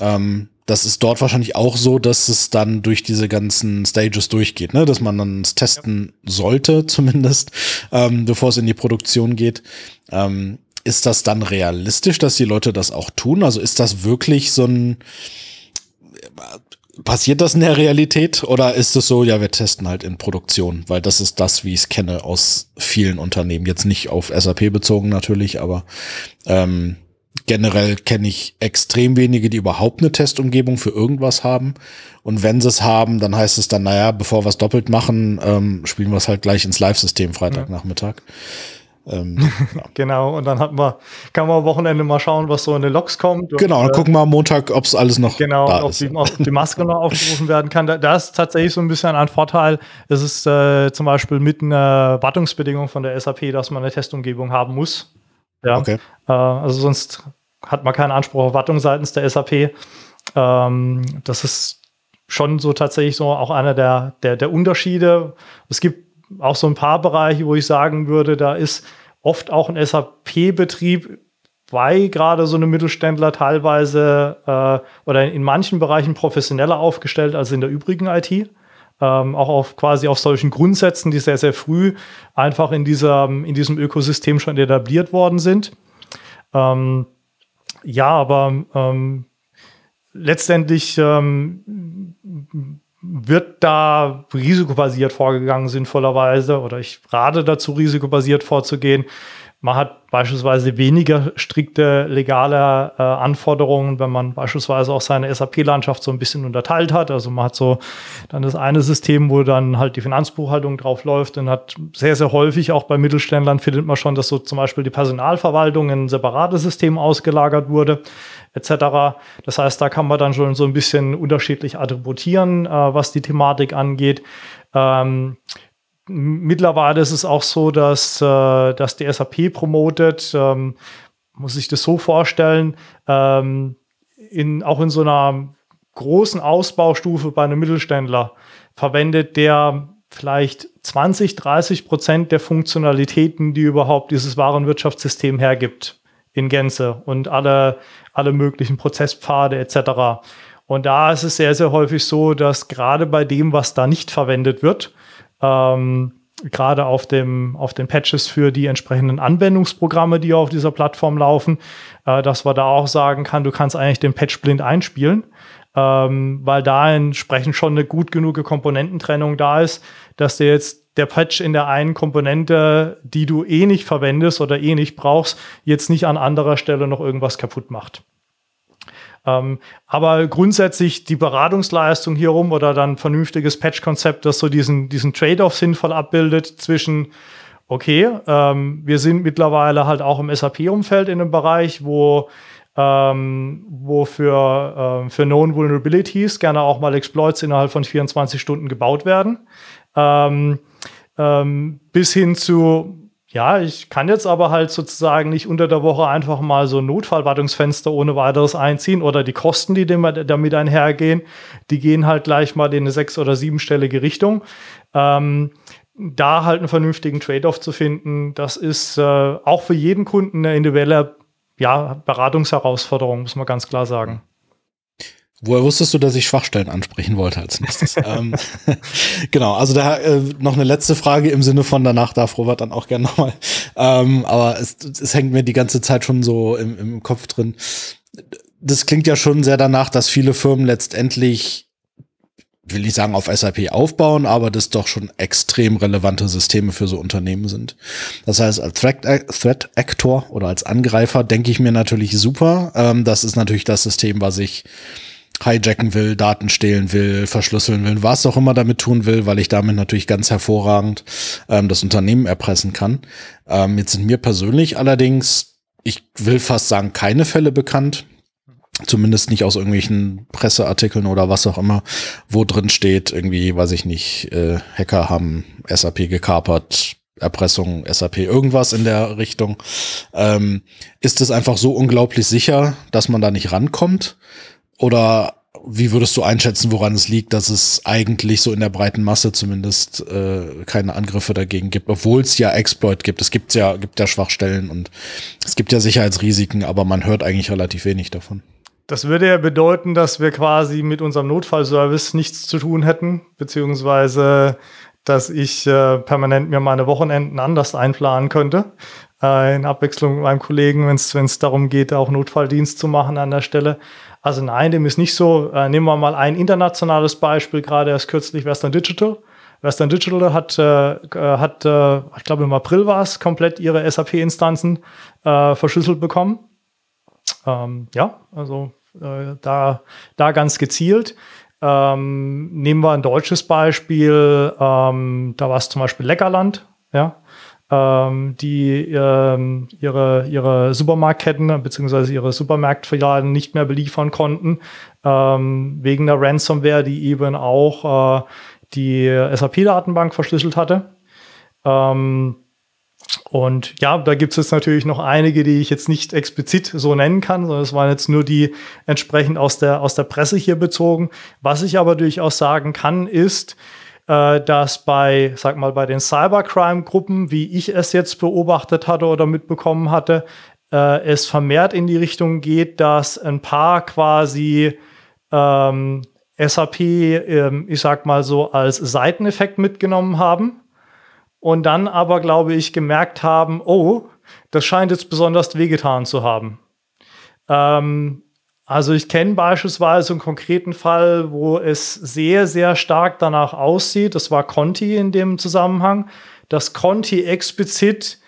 Ähm, das ist dort wahrscheinlich auch so, dass es dann durch diese ganzen Stages durchgeht, ne? dass man dann es testen sollte, zumindest, ähm, bevor es in die Produktion geht. Ähm, ist das dann realistisch, dass die Leute das auch tun? Also ist das wirklich so ein Passiert das in der Realität oder ist es so, ja, wir testen halt in Produktion, weil das ist das, wie ich es kenne aus vielen Unternehmen. Jetzt nicht auf SAP bezogen natürlich, aber ähm, generell kenne ich extrem wenige, die überhaupt eine Testumgebung für irgendwas haben. Und wenn sie es haben, dann heißt es dann, naja, bevor wir es doppelt machen, ähm, spielen wir es halt gleich ins Live-System Freitagnachmittag. Ja. Ähm, ja. genau, und dann hat man, kann man am Wochenende mal schauen, was so in den Logs kommt. Und, genau, dann äh, gucken wir am Montag, ob es alles noch genau, da ob ist. Genau, ob die Maske noch aufgerufen werden kann. Da, da, ist tatsächlich so ein bisschen ein Vorteil. Es ist äh, zum Beispiel mit einer Wartungsbedingung von der SAP, dass man eine Testumgebung haben muss. Ja. Okay. Äh, also sonst hat man keinen Anspruch auf Wartung seitens der SAP. Ähm, das ist schon so tatsächlich so auch einer der, der, der Unterschiede. Es gibt auch so ein paar Bereiche, wo ich sagen würde, da ist oft auch ein SAP-Betrieb bei gerade so einem Mittelständler teilweise äh, oder in manchen Bereichen professioneller aufgestellt als in der übrigen IT. Ähm, auch auf quasi auf solchen Grundsätzen, die sehr, sehr früh einfach in, dieser, in diesem Ökosystem schon etabliert worden sind. Ähm, ja, aber ähm, letztendlich ähm, wird da risikobasiert vorgegangen, sinnvollerweise, oder ich rate dazu, risikobasiert vorzugehen. Man hat beispielsweise weniger strikte legale äh, Anforderungen, wenn man beispielsweise auch seine SAP-Landschaft so ein bisschen unterteilt hat. Also man hat so dann das eine System, wo dann halt die Finanzbuchhaltung drauf läuft und hat sehr, sehr häufig auch bei Mittelständlern findet man schon, dass so zum Beispiel die Personalverwaltung in ein separates System ausgelagert wurde etc. Das heißt, da kann man dann schon so ein bisschen unterschiedlich attributieren, äh, was die Thematik angeht. Ähm, mittlerweile ist es auch so, dass, äh, dass die SAP promotet, ähm, muss ich das so vorstellen, ähm, in, auch in so einer großen Ausbaustufe bei einem Mittelständler verwendet der vielleicht 20, 30 Prozent der Funktionalitäten, die überhaupt dieses Warenwirtschaftssystem hergibt in Gänze und alle, alle möglichen Prozesspfade etc. Und da ist es sehr, sehr häufig so, dass gerade bei dem, was da nicht verwendet wird, ähm, gerade auf, dem, auf den Patches für die entsprechenden Anwendungsprogramme, die auf dieser Plattform laufen, äh, dass man da auch sagen kann, du kannst eigentlich den Patch blind einspielen, ähm, weil da entsprechend schon eine gut genug Komponententrennung da ist, dass der jetzt der Patch in der einen Komponente, die du eh nicht verwendest oder eh nicht brauchst, jetzt nicht an anderer Stelle noch irgendwas kaputt macht. Ähm, aber grundsätzlich die Beratungsleistung hier rum oder dann vernünftiges Patch-Konzept, das so diesen, diesen Trade-off sinnvoll abbildet zwischen, okay, ähm, wir sind mittlerweile halt auch im SAP-Umfeld in einem Bereich, wo ähm, wo für, ähm, für Known Vulnerabilities gerne auch mal Exploits innerhalb von 24 Stunden gebaut werden. Ähm, ähm, bis hin zu ja, ich kann jetzt aber halt sozusagen nicht unter der Woche einfach mal so ein Notfallwartungsfenster ohne weiteres einziehen oder die Kosten, die damit einhergehen, die gehen halt gleich mal in eine sechs- oder siebenstellige Richtung. Ähm, da halt einen vernünftigen Trade-off zu finden, das ist äh, auch für jeden Kunden eine individuelle ja, Beratungsherausforderung, muss man ganz klar sagen. Woher wusstest du, dass ich Schwachstellen ansprechen wollte als nächstes? ähm, genau, also da äh, noch eine letzte Frage im Sinne von danach darf Robert dann auch gerne nochmal. Ähm, aber es, es hängt mir die ganze Zeit schon so im, im Kopf drin. Das klingt ja schon sehr danach, dass viele Firmen letztendlich will ich sagen, auf SAP aufbauen, aber das doch schon extrem relevante Systeme für so Unternehmen sind. Das heißt, als Threat, Threat Actor oder als Angreifer denke ich mir natürlich super. Ähm, das ist natürlich das System, was ich hijacken will, Daten stehlen will, verschlüsseln will, was auch immer damit tun will, weil ich damit natürlich ganz hervorragend ähm, das Unternehmen erpressen kann. Ähm, jetzt sind mir persönlich allerdings, ich will fast sagen, keine Fälle bekannt, zumindest nicht aus irgendwelchen Presseartikeln oder was auch immer, wo drin steht, irgendwie, weiß ich nicht, äh, Hacker haben SAP gekapert, Erpressung, SAP, irgendwas in der Richtung. Ähm, ist es einfach so unglaublich sicher, dass man da nicht rankommt? Oder wie würdest du einschätzen, woran es liegt, dass es eigentlich so in der breiten Masse zumindest äh, keine Angriffe dagegen gibt, obwohl es ja Exploit gibt. Es gibt ja, gibt ja Schwachstellen und es gibt ja Sicherheitsrisiken, aber man hört eigentlich relativ wenig davon. Das würde ja bedeuten, dass wir quasi mit unserem Notfallservice nichts zu tun hätten, beziehungsweise dass ich äh, permanent mir meine Wochenenden anders einplanen könnte, äh, in Abwechslung mit meinem Kollegen, wenn es darum geht, auch Notfalldienst zu machen an der Stelle. Also nein, dem ist nicht so. Äh, nehmen wir mal ein internationales Beispiel, gerade erst kürzlich Western Digital. Western Digital hat, äh, äh hat äh, ich glaube im April war es, komplett ihre SAP-Instanzen äh, verschlüsselt bekommen. Ähm, ja, also äh, da, da ganz gezielt. Ähm, nehmen wir ein deutsches Beispiel, ähm, da war es zum Beispiel Leckerland, ja ähm, die ähm, ihre, ihre Supermarktketten bzw. ihre Supermarktfilialen nicht mehr beliefern konnten, ähm, wegen der Ransomware, die eben auch äh, die SAP-Datenbank verschlüsselt hatte. Ähm, und ja, da gibt es jetzt natürlich noch einige, die ich jetzt nicht explizit so nennen kann, sondern es waren jetzt nur die entsprechend aus der, aus der Presse hier bezogen. Was ich aber durchaus sagen kann, ist, dass bei, sag mal, bei den Cybercrime-Gruppen, wie ich es jetzt beobachtet hatte oder mitbekommen hatte, äh, es vermehrt in die Richtung geht, dass ein paar quasi ähm, SAP, ähm, ich sag mal so, als Seiteneffekt mitgenommen haben und dann aber, glaube ich, gemerkt haben, oh, das scheint jetzt besonders wehgetan zu haben. Ähm, also ich kenne beispielsweise einen konkreten Fall, wo es sehr, sehr stark danach aussieht, das war Conti in dem Zusammenhang, dass Conti explizit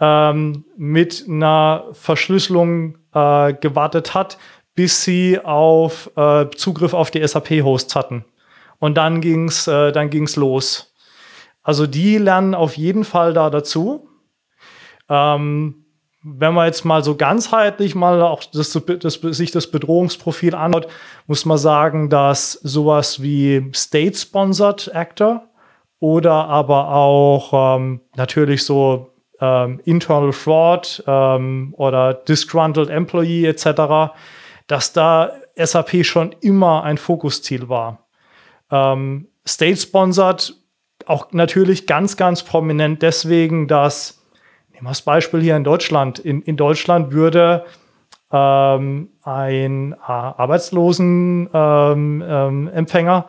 ähm, mit einer Verschlüsselung äh, gewartet hat, bis sie auf äh, Zugriff auf die SAP-Hosts hatten. Und dann ging's, äh, dann ging's los. Also die lernen auf jeden Fall da dazu. Ähm, wenn man jetzt mal so ganzheitlich mal auch das, das, sich das Bedrohungsprofil anschaut, muss man sagen, dass sowas wie State-Sponsored Actor oder aber auch ähm, natürlich so ähm, Internal Fraud ähm, oder Disgruntled Employee etc., dass da SAP schon immer ein Fokusziel war. Ähm, State-Sponsored auch natürlich ganz, ganz prominent deswegen, dass Nehmen wir das Beispiel hier in Deutschland. In, in Deutschland würde ähm, ein äh, Arbeitslosenempfänger ähm, ähm,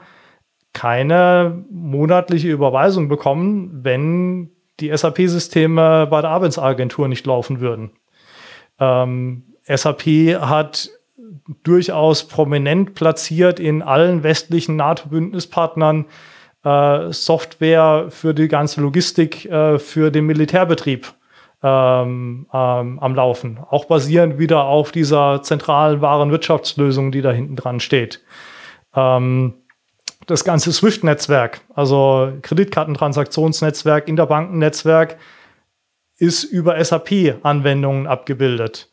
keine monatliche Überweisung bekommen, wenn die SAP-Systeme bei der Arbeitsagentur nicht laufen würden. Ähm, SAP hat durchaus prominent platziert in allen westlichen NATO-Bündnispartnern äh, Software für die ganze Logistik äh, für den Militärbetrieb ähm, ähm, am Laufen. Auch basierend wieder auf dieser zentralen Warenwirtschaftslösung, die da hinten dran steht. Ähm, das ganze SWIFT-Netzwerk, also Kreditkartentransaktionsnetzwerk, Interbankennetzwerk, ist über SAP-Anwendungen abgebildet.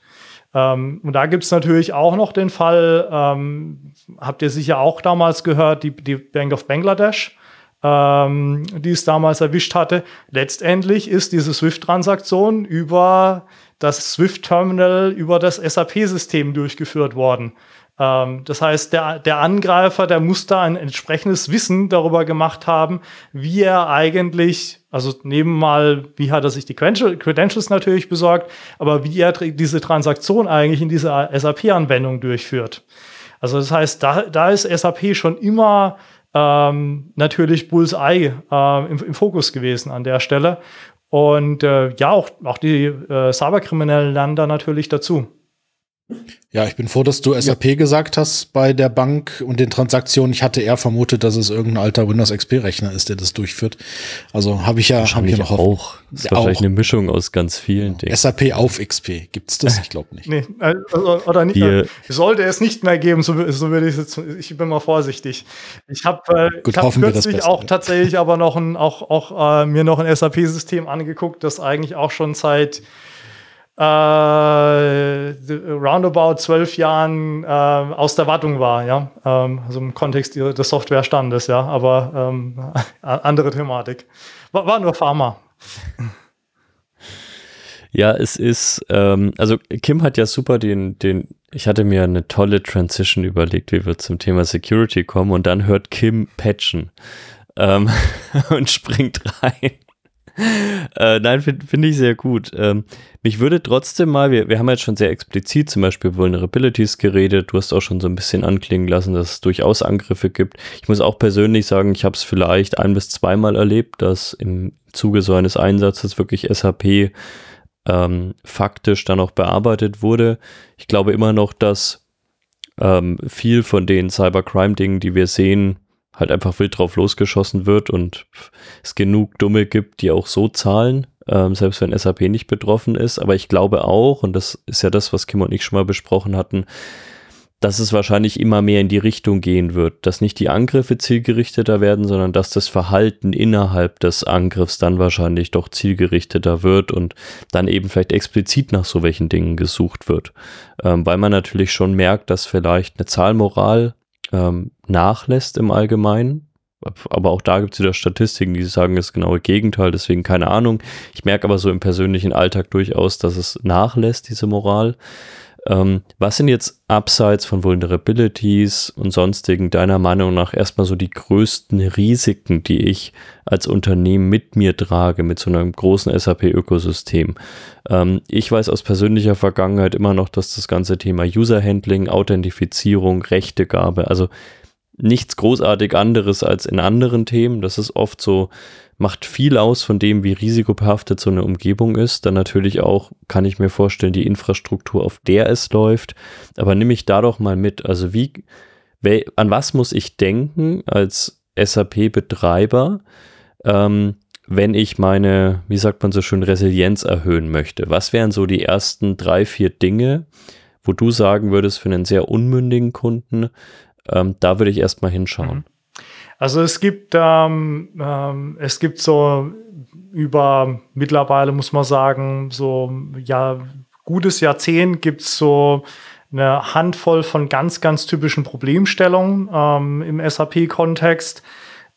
Ähm, und da gibt es natürlich auch noch den Fall, ähm, habt ihr sicher auch damals gehört, die, die Bank of Bangladesh, ähm, die es damals erwischt hatte. Letztendlich ist diese SWIFT-Transaktion über das SWIFT-Terminal, über das SAP-System durchgeführt worden. Ähm, das heißt, der, der Angreifer, der muss da ein entsprechendes Wissen darüber gemacht haben, wie er eigentlich, also neben mal, wie hat er sich die Credentials natürlich besorgt, aber wie er diese Transaktion eigentlich in dieser SAP-Anwendung durchführt. Also das heißt, da, da ist SAP schon immer ähm, natürlich Bullseye äh, im, im, Fokus gewesen an der Stelle. Und äh, ja, auch, auch die äh, Cyberkriminellen lernen da natürlich dazu. Ja, ich bin froh, dass du SAP ja. gesagt hast bei der Bank und den Transaktionen. Ich hatte eher vermutet, dass es irgendein alter Windows XP-Rechner ist, der das durchführt. Also habe ich ja, hab ich ja noch auch. Das ist wahrscheinlich eine Mischung aus ganz vielen Dingen. SAP auf XP. Gibt's das? Ich glaube nicht. nee, also, oder nicht. Die, sollte es nicht mehr geben, so, so würde ich jetzt, ich bin mal vorsichtig. Ich habe äh, Gut, hab kürzlich auch tatsächlich aber noch ein, auch, auch äh, mir noch ein SAP-System angeguckt, das eigentlich auch schon seit äh, roundabout zwölf Jahren äh, aus der Wartung war, ja, ähm, also im Kontext des Softwarestandes, ja, aber ähm, andere Thematik. War, war nur Pharma. Ja, es ist, ähm, also Kim hat ja super den, den, ich hatte mir eine tolle Transition überlegt, wie wir zum Thema Security kommen und dann hört Kim patchen ähm, und springt rein äh, nein, finde find ich sehr gut. Ähm, mich würde trotzdem mal, wir, wir haben jetzt schon sehr explizit zum Beispiel Vulnerabilities geredet. Du hast auch schon so ein bisschen anklingen lassen, dass es durchaus Angriffe gibt. Ich muss auch persönlich sagen, ich habe es vielleicht ein bis zweimal erlebt, dass im Zuge so eines Einsatzes wirklich SAP ähm, faktisch dann auch bearbeitet wurde. Ich glaube immer noch, dass ähm, viel von den Cybercrime-Dingen, die wir sehen, halt einfach wild drauf losgeschossen wird und es genug Dumme gibt, die auch so zahlen, ähm, selbst wenn SAP nicht betroffen ist. Aber ich glaube auch, und das ist ja das, was Kim und ich schon mal besprochen hatten, dass es wahrscheinlich immer mehr in die Richtung gehen wird, dass nicht die Angriffe zielgerichteter werden, sondern dass das Verhalten innerhalb des Angriffs dann wahrscheinlich doch zielgerichteter wird und dann eben vielleicht explizit nach so welchen Dingen gesucht wird. Ähm, weil man natürlich schon merkt, dass vielleicht eine Zahlmoral ähm, nachlässt im Allgemeinen. Aber auch da gibt es wieder Statistiken, die sagen das genaue Gegenteil, deswegen keine Ahnung. Ich merke aber so im persönlichen Alltag durchaus, dass es nachlässt, diese Moral. Ähm, was sind jetzt abseits von Vulnerabilities und sonstigen deiner Meinung nach erstmal so die größten Risiken, die ich als Unternehmen mit mir trage, mit so einem großen SAP-Ökosystem? Ähm, ich weiß aus persönlicher Vergangenheit immer noch, dass das ganze Thema User-Handling, Authentifizierung, Rechtegabe, also nichts großartig anderes als in anderen Themen. Das ist oft so macht viel aus von dem, wie risikobehaftet so eine Umgebung ist. Dann natürlich auch, kann ich mir vorstellen, die Infrastruktur, auf der es läuft. Aber nimm mich da doch mal mit. Also wie, an was muss ich denken als SAP-Betreiber, ähm, wenn ich meine, wie sagt man so schön, Resilienz erhöhen möchte? Was wären so die ersten drei, vier Dinge, wo du sagen würdest, für einen sehr unmündigen Kunden, ähm, da würde ich erstmal hinschauen? Mhm. Also es gibt, ähm, ähm, es gibt so über mittlerweile muss man sagen, so ja, gutes Jahrzehnt gibt es so eine Handvoll von ganz, ganz typischen Problemstellungen ähm, im SAP-Kontext,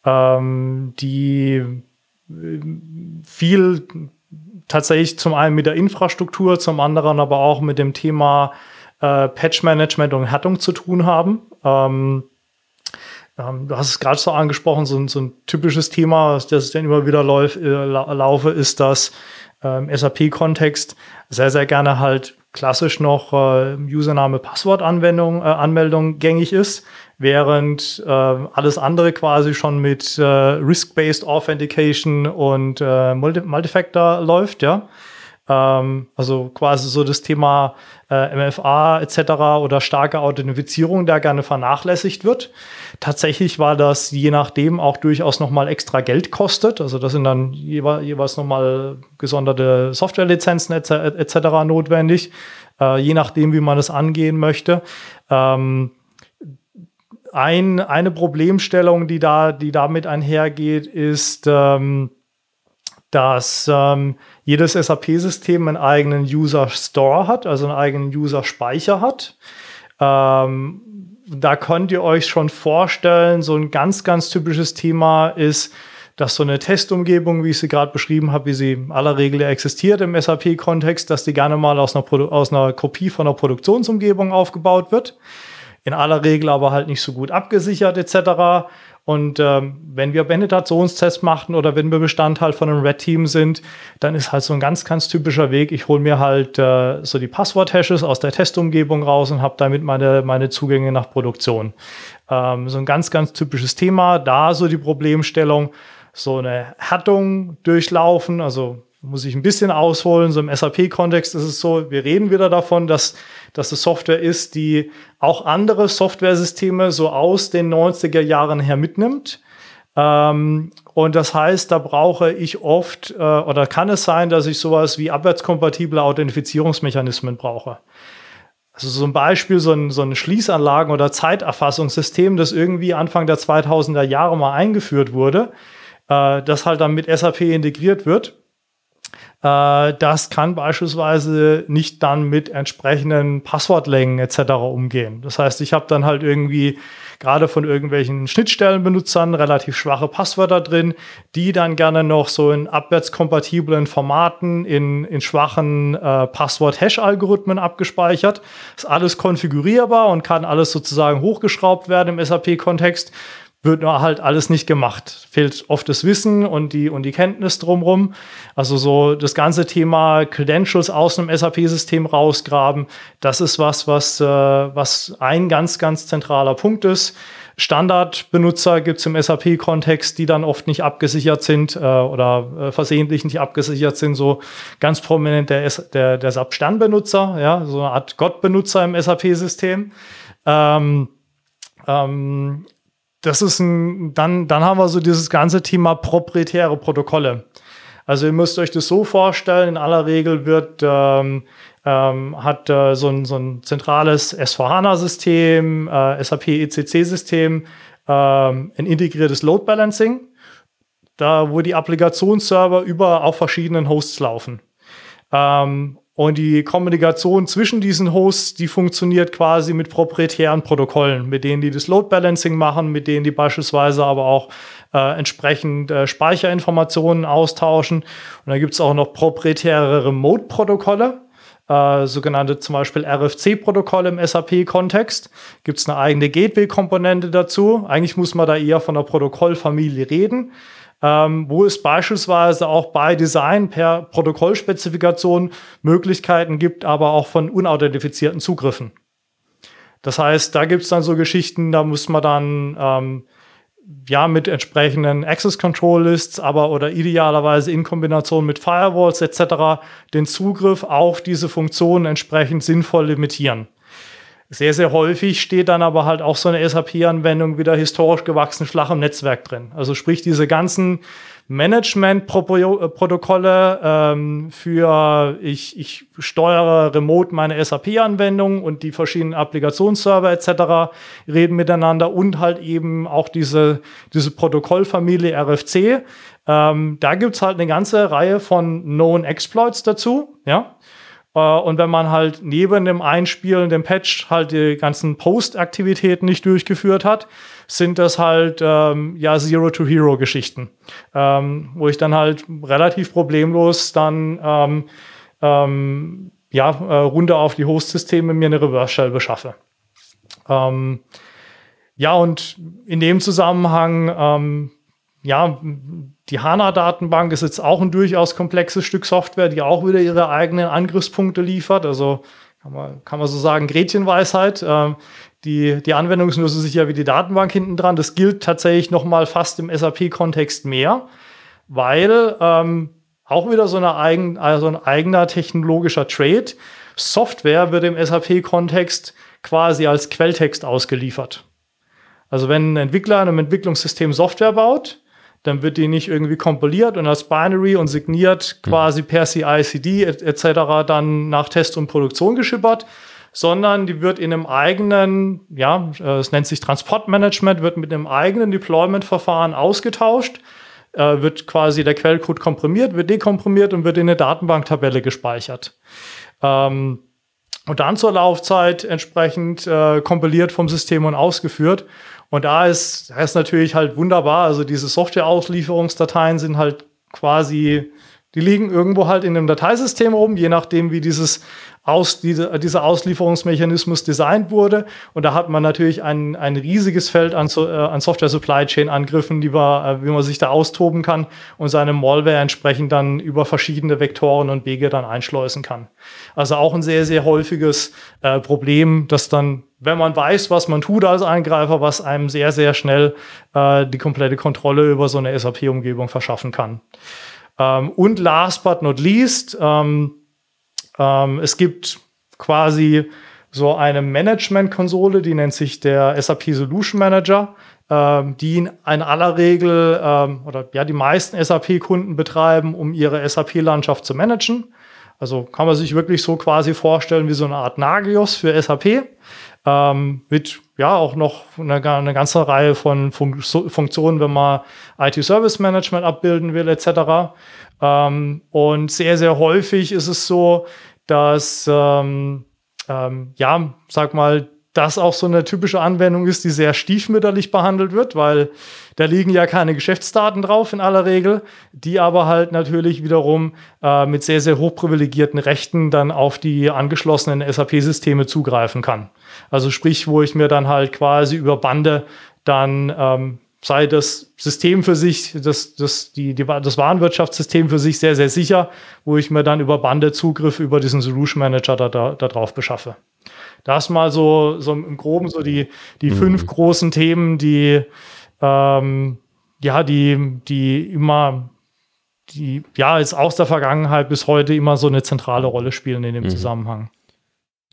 ähm, die äh, viel tatsächlich zum einen mit der Infrastruktur, zum anderen aber auch mit dem Thema äh, Patch-Management und Härtung zu tun haben. Ähm, ähm, du hast es gerade so angesprochen, so, so, ein typisches Thema, das dann immer wieder lauf, äh, laufe, ist, dass ähm, SAP-Kontext sehr, sehr gerne halt klassisch noch äh, Username, Passwort-Anwendung, äh, Anmeldung gängig ist, während äh, alles andere quasi schon mit äh, Risk-Based Authentication und äh, Multi Multifactor läuft, ja. Ähm, also quasi so das Thema äh, MFA etc. oder starke Authentifizierung da gerne vernachlässigt wird. Tatsächlich war das je nachdem auch durchaus nochmal extra Geld kostet. Also das sind dann jeweils, jeweils nochmal gesonderte Softwarelizenzen etc. etc. notwendig, äh, je nachdem, wie man das angehen möchte. Ähm, ein, eine Problemstellung, die da, die damit einhergeht, ist, ähm, dass ähm, jedes SAP-System einen eigenen User Store hat, also einen eigenen User Speicher hat. Ähm, da könnt ihr euch schon vorstellen, so ein ganz, ganz typisches Thema ist, dass so eine Testumgebung, wie ich sie gerade beschrieben habe, wie sie in aller Regel existiert im SAP-Kontext, dass die gerne mal aus einer, aus einer Kopie von einer Produktionsumgebung aufgebaut wird. In aller Regel aber halt nicht so gut abgesichert etc. Und ähm, wenn wir Penetrationstests machen oder wenn wir Bestandteil von einem Red Team sind, dann ist halt so ein ganz, ganz typischer Weg. Ich hole mir halt äh, so die Passwort-Hashes aus der Testumgebung raus und habe damit meine, meine Zugänge nach Produktion. Ähm, so ein ganz, ganz typisches Thema. Da so die Problemstellung, so eine Härtung durchlaufen, also muss ich ein bisschen ausholen. So im SAP-Kontext ist es so, wir reden wieder davon, dass, dass es Software ist, die auch andere Softwaresysteme so aus den 90er Jahren her mitnimmt. Ähm, und das heißt, da brauche ich oft äh, oder kann es sein, dass ich sowas wie abwärtskompatible Authentifizierungsmechanismen brauche. Also so ein Beispiel, so ein, so ein Schließanlagen- oder Zeiterfassungssystem, das irgendwie Anfang der 2000er Jahre mal eingeführt wurde, äh, das halt dann mit SAP integriert wird das kann beispielsweise nicht dann mit entsprechenden Passwortlängen etc. umgehen. Das heißt, ich habe dann halt irgendwie gerade von irgendwelchen Schnittstellenbenutzern relativ schwache Passwörter drin, die dann gerne noch so in abwärtskompatiblen Formaten in, in schwachen äh, Passwort-Hash-Algorithmen abgespeichert. Ist alles konfigurierbar und kann alles sozusagen hochgeschraubt werden im SAP-Kontext wird nur halt alles nicht gemacht. Fehlt oft das Wissen und die, und die Kenntnis drumherum. Also so das ganze Thema Credentials aus einem SAP-System rausgraben, das ist was, was, äh, was ein ganz, ganz zentraler Punkt ist. Standardbenutzer gibt es im SAP-Kontext, die dann oft nicht abgesichert sind äh, oder äh, versehentlich nicht abgesichert sind. So ganz prominent der, der, der SAP-Sternbenutzer, ja, so eine Art Gottbenutzer im SAP-System. Ähm, ähm, das ist ein, dann, dann haben wir so dieses ganze Thema proprietäre Protokolle. Also ihr müsst euch das so vorstellen, in aller Regel wird, ähm, ähm, hat äh, so, ein, so ein zentrales S4HANA-System, äh, SAP ECC-System, ähm, ein integriertes Load Balancing, da wo die Applikationsserver über auf verschiedenen Hosts laufen. Ähm, und die Kommunikation zwischen diesen Hosts, die funktioniert quasi mit proprietären Protokollen, mit denen die das Load Balancing machen, mit denen die beispielsweise aber auch äh, entsprechend äh, Speicherinformationen austauschen. Und da gibt es auch noch proprietäre Remote-Protokolle, äh, sogenannte zum Beispiel RFC-Protokolle im SAP-Kontext. Gibt es eine eigene Gateway-Komponente dazu. Eigentlich muss man da eher von der Protokollfamilie reden ähm, wo es beispielsweise auch bei Design per Protokollspezifikation Möglichkeiten gibt, aber auch von unauthentifizierten Zugriffen. Das heißt, da gibt es dann so Geschichten, da muss man dann ähm, ja mit entsprechenden Access Control Lists, aber oder idealerweise in Kombination mit Firewalls etc. den Zugriff auf diese Funktionen entsprechend sinnvoll limitieren. Sehr, sehr häufig steht dann aber halt auch so eine SAP-Anwendung wieder historisch gewachsen flach im Netzwerk drin. Also sprich, diese ganzen Management-Protokolle ähm, für ich, ich steuere remote meine SAP-Anwendung und die verschiedenen Applikationsserver etc. reden miteinander und halt eben auch diese, diese Protokollfamilie RFC. Ähm, da gibt's halt eine ganze Reihe von Known Exploits dazu, ja. Äh, und wenn man halt neben dem Einspielen, dem Patch, halt die ganzen Post-Aktivitäten nicht durchgeführt hat, sind das halt ähm, ja Zero-to-Hero-Geschichten, ähm, wo ich dann halt relativ problemlos dann ähm, ähm, ja, äh, runter auf die Host-Systeme mir eine Reverse-Shell beschaffe. Ähm, ja, und in dem Zusammenhang ähm, ja, die HANA-Datenbank ist jetzt auch ein durchaus komplexes Stück Software, die auch wieder ihre eigenen Angriffspunkte liefert. Also kann man, kann man so sagen, Gretchenweisheit. Ähm, die, die Anwendung ist nur so sicher wie die Datenbank hinten dran. Das gilt tatsächlich noch mal fast im SAP-Kontext mehr, weil ähm, auch wieder so, eine eigen, also ein eigener technologischer Trade. Software wird im SAP-Kontext quasi als Quelltext ausgeliefert. Also wenn ein Entwickler in einem Entwicklungssystem Software baut, dann wird die nicht irgendwie kompiliert und als Binary und signiert hm. quasi per CI/CD etc. dann nach Test und Produktion geschippert, sondern die wird in einem eigenen, ja, es nennt sich Transportmanagement, wird mit einem eigenen Deployment-Verfahren ausgetauscht, äh, wird quasi der Quellcode komprimiert, wird dekomprimiert und wird in eine Datenbanktabelle gespeichert. Ähm, und dann zur Laufzeit entsprechend äh, kompiliert vom System und ausgeführt. Und da ist, das ist natürlich halt wunderbar. Also diese Software-Auslieferungsdateien sind halt quasi, die liegen irgendwo halt in einem Dateisystem rum, je nachdem, wie dieses aus, diese, dieser Auslieferungsmechanismus designt wurde. Und da hat man natürlich ein, ein riesiges Feld an, äh, an Software-Supply-Chain-Angriffen, die man, äh, wie man sich da austoben kann und seine Malware entsprechend dann über verschiedene Vektoren und Wege dann einschleusen kann. Also auch ein sehr, sehr häufiges äh, Problem, das dann, wenn man weiß, was man tut als Eingreifer, was einem sehr, sehr schnell äh, die komplette Kontrolle über so eine SAP-Umgebung verschaffen kann. Ähm, und last but not least, ähm, ähm, es gibt quasi so eine Management-Konsole, die nennt sich der SAP Solution Manager, ähm, die in, aller Regel ähm, oder ja die meisten SAP-Kunden betreiben, um ihre SAP-Landschaft zu managen. Also kann man sich wirklich so quasi vorstellen wie so eine Art Nagios für SAP. Ähm, mit ja auch noch eine, eine ganze Reihe von Fun Funktionen, wenn man IT-Service Management abbilden will, etc. Ähm, und sehr, sehr häufig ist es so, dass, ähm, ähm, ja, sag mal, das auch so eine typische Anwendung ist, die sehr stiefmütterlich behandelt wird, weil da liegen ja keine Geschäftsdaten drauf in aller Regel, die aber halt natürlich wiederum äh, mit sehr, sehr hochprivilegierten Rechten dann auf die angeschlossenen SAP-Systeme zugreifen kann. Also sprich, wo ich mir dann halt quasi über Bande dann ähm, sei das System für sich, das, das, die, die, das Warenwirtschaftssystem für sich sehr, sehr sicher, wo ich mir dann über Bande Zugriff über diesen Solution Manager da, da, da drauf beschaffe. Das mal so, so im Groben so die, die mhm. fünf großen Themen, die, ähm, ja, die, die immer, die, ja, jetzt aus der Vergangenheit bis heute immer so eine zentrale Rolle spielen in dem mhm. Zusammenhang.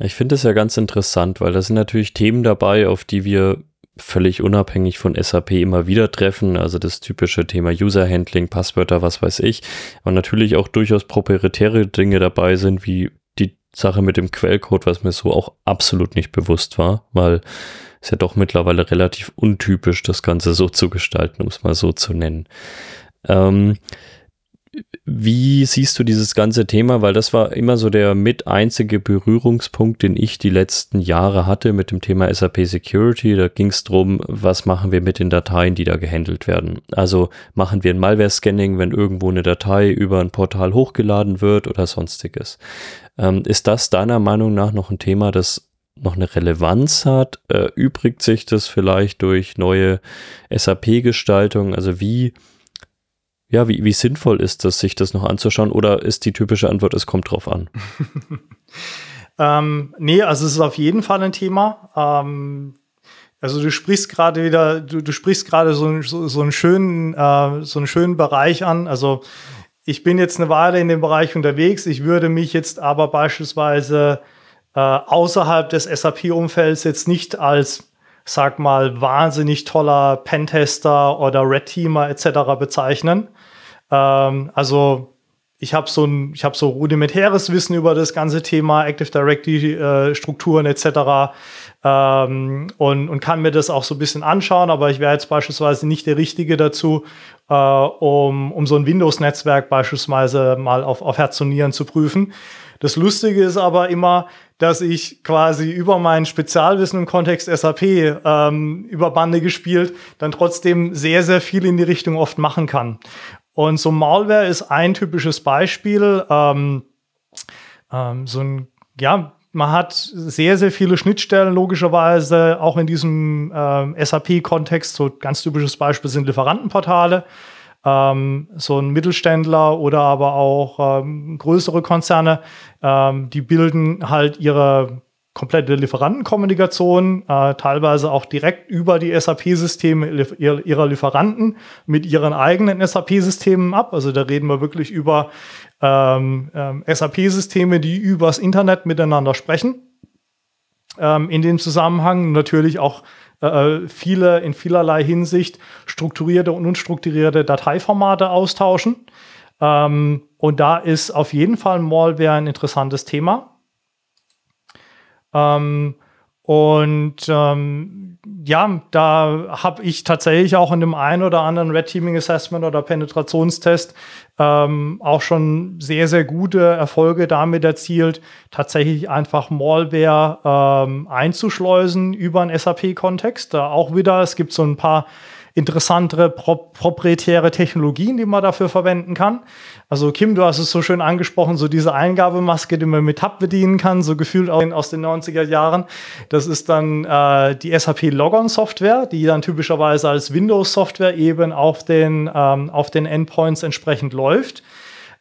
Ich finde es ja ganz interessant, weil da sind natürlich Themen dabei, auf die wir völlig unabhängig von SAP immer wieder treffen. Also das typische Thema User-Handling, Passwörter, was weiß ich. Und natürlich auch durchaus proprietäre Dinge dabei sind, wie die Sache mit dem Quellcode, was mir so auch absolut nicht bewusst war, weil es ja doch mittlerweile relativ untypisch, das Ganze so zu gestalten, um es mal so zu nennen. Ähm, wie siehst du dieses ganze Thema? Weil das war immer so der mit einzige Berührungspunkt, den ich die letzten Jahre hatte mit dem Thema SAP Security. Da ging es darum, was machen wir mit den Dateien, die da gehandelt werden. Also machen wir ein Malware-Scanning, wenn irgendwo eine Datei über ein Portal hochgeladen wird oder sonstiges. Ähm, ist das deiner Meinung nach noch ein Thema, das noch eine Relevanz hat? Äh, übrigt sich das vielleicht durch neue SAP-Gestaltung? Also wie ja, wie, wie sinnvoll ist das, sich das noch anzuschauen? Oder ist die typische Antwort, es kommt drauf an? ähm, nee, also es ist auf jeden Fall ein Thema. Ähm, also du sprichst gerade wieder, du, du sprichst gerade so, so, so, einen schönen, äh, so einen schönen Bereich an. Also ich bin jetzt eine Weile in dem Bereich unterwegs. Ich würde mich jetzt aber beispielsweise äh, außerhalb des SAP-Umfelds jetzt nicht als sag mal, wahnsinnig toller Pentester oder Red Teamer etc. bezeichnen. Ähm, also ich habe so ein, so rudimentäres Wissen über das ganze Thema Active Directory äh, Strukturen etc. Ähm, und, und kann mir das auch so ein bisschen anschauen, aber ich wäre jetzt beispielsweise nicht der Richtige dazu, äh, um, um so ein Windows-Netzwerk beispielsweise mal auf, auf Herz und Nieren zu prüfen. Das Lustige ist aber immer, dass ich quasi über mein Spezialwissen im Kontext SAP ähm, über Bande gespielt, dann trotzdem sehr, sehr viel in die Richtung oft machen kann. Und so Malware ist ein typisches Beispiel. Ähm, ähm, so ein, ja, man hat sehr, sehr viele Schnittstellen, logischerweise, auch in diesem äh, SAP-Kontext. So ganz typisches Beispiel sind Lieferantenportale. Ähm, so ein Mittelständler oder aber auch ähm, größere Konzerne, ähm, die bilden halt ihre komplette Lieferantenkommunikation, äh, teilweise auch direkt über die SAP-Systeme ihrer Lieferanten mit ihren eigenen SAP-Systemen ab. Also da reden wir wirklich über ähm, ähm, SAP-Systeme, die übers Internet miteinander sprechen. Ähm, in dem Zusammenhang natürlich auch äh, viele in vielerlei Hinsicht strukturierte und unstrukturierte Dateiformate austauschen. Ähm, und da ist auf jeden Fall Malware ein interessantes Thema. Ähm, und ähm, ja, da habe ich tatsächlich auch in dem einen oder anderen Red Teaming Assessment oder Penetrationstest ähm, auch schon sehr, sehr gute Erfolge damit erzielt, tatsächlich einfach Malware ähm, einzuschleusen über einen SAP-Kontext. Da auch wieder, es gibt so ein paar interessantere pro proprietäre Technologien, die man dafür verwenden kann. Also Kim, du hast es so schön angesprochen, so diese Eingabemaske, die man mit Tab bedienen kann, so gefühlt aus den 90er Jahren. Das ist dann äh, die SAP Logon Software, die dann typischerweise als Windows Software eben auf den, ähm, auf den Endpoints entsprechend läuft.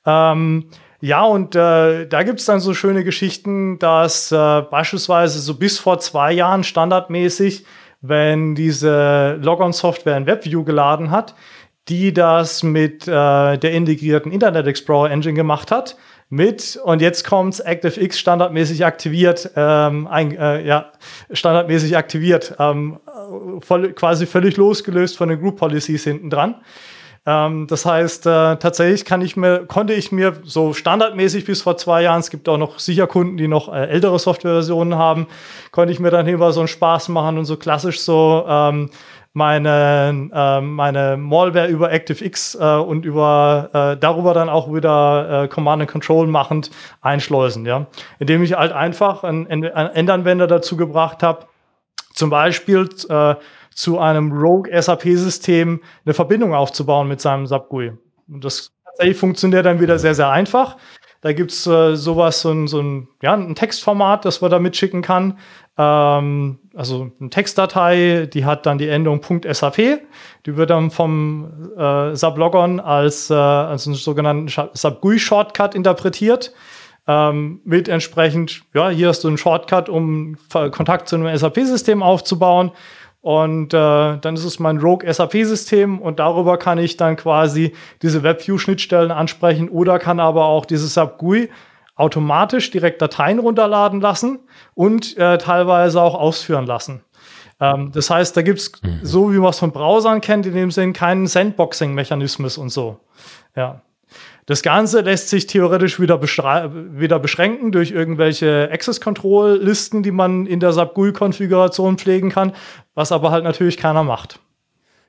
Ähm, ja, und äh, da gibt es dann so schöne Geschichten, dass äh, beispielsweise so bis vor zwei Jahren standardmäßig wenn diese Logon-Software ein WebView geladen hat, die das mit äh, der integrierten Internet Explorer Engine gemacht hat. Mit, und jetzt kommt's, ActiveX standardmäßig aktiviert, ähm, ein, äh, ja, standardmäßig aktiviert, ähm, voll, quasi völlig losgelöst von den Group Policies hinten dran. Ähm, das heißt, äh, tatsächlich kann ich mir, konnte ich mir so standardmäßig bis vor zwei Jahren, es gibt auch noch sicher Kunden, die noch äh, ältere Softwareversionen haben, konnte ich mir dann immer so einen Spaß machen und so klassisch so ähm, meine, äh, meine Malware über ActiveX äh, und über äh, darüber dann auch wieder äh, Command and Control machend einschleusen, ja. Indem ich halt einfach einen, Endanwender dazu gebracht habe, zum Beispiel äh, zu einem Rogue SAP-System eine Verbindung aufzubauen mit seinem SAP GUI. Und das tatsächlich funktioniert dann wieder sehr, sehr einfach. Da gibt es äh, sowas, so ein, so ein, ja, ein Textformat, das man da mitschicken kann. Ähm, also eine Textdatei, die hat dann die Endung .sap. Die wird dann vom äh, SAP-Logon als, äh, als einen sogenannten SAP GUI-Shortcut interpretiert. Ähm, mit entsprechend, ja, hier hast du einen Shortcut, um Kontakt zu einem SAP-System aufzubauen. Und äh, dann ist es mein Rogue SAP-System und darüber kann ich dann quasi diese WebView-Schnittstellen ansprechen oder kann aber auch dieses SAP GUI automatisch direkt Dateien runterladen lassen und äh, teilweise auch ausführen lassen. Ähm, das heißt, da gibt es, mhm. so wie man es von Browsern kennt, in dem Sinn keinen Sandboxing-Mechanismus und so. Ja. Das Ganze lässt sich theoretisch wieder, wieder beschränken durch irgendwelche Access-Control-Listen, die man in der SAP GUI-Konfiguration pflegen kann, was aber halt natürlich keiner macht.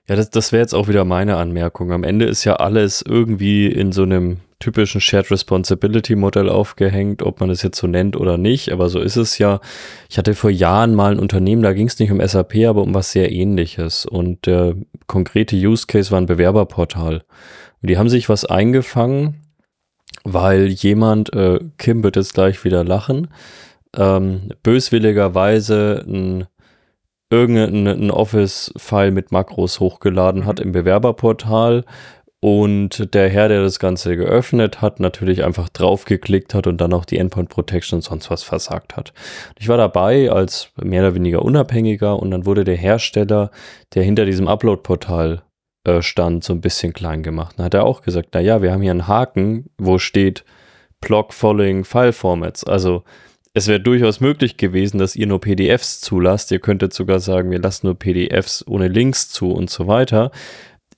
Ja, das, das wäre jetzt auch wieder meine Anmerkung. Am Ende ist ja alles irgendwie in so einem typischen Shared Responsibility Modell aufgehängt, ob man es jetzt so nennt oder nicht, aber so ist es ja. Ich hatte vor Jahren mal ein Unternehmen, da ging es nicht um SAP, aber um was sehr ähnliches. Und der konkrete Use Case war ein Bewerberportal. Und die haben sich was eingefangen, weil jemand, äh, Kim wird jetzt gleich wieder lachen, ähm, böswilligerweise ein irgendein Office-File mit Makros hochgeladen hat mhm. im Bewerberportal und der Herr, der das Ganze geöffnet hat, natürlich einfach draufgeklickt hat und dann auch die Endpoint Protection und sonst was versagt hat. Ich war dabei als mehr oder weniger Unabhängiger und dann wurde der Hersteller, der hinter diesem Upload-Portal äh, stand, so ein bisschen klein gemacht. Dann hat er auch gesagt, na ja, wir haben hier einen Haken, wo steht Block Following File Formats. Also es wäre durchaus möglich gewesen, dass ihr nur PDFs zulasst. Ihr könntet sogar sagen, wir lassen nur PDFs ohne Links zu und so weiter.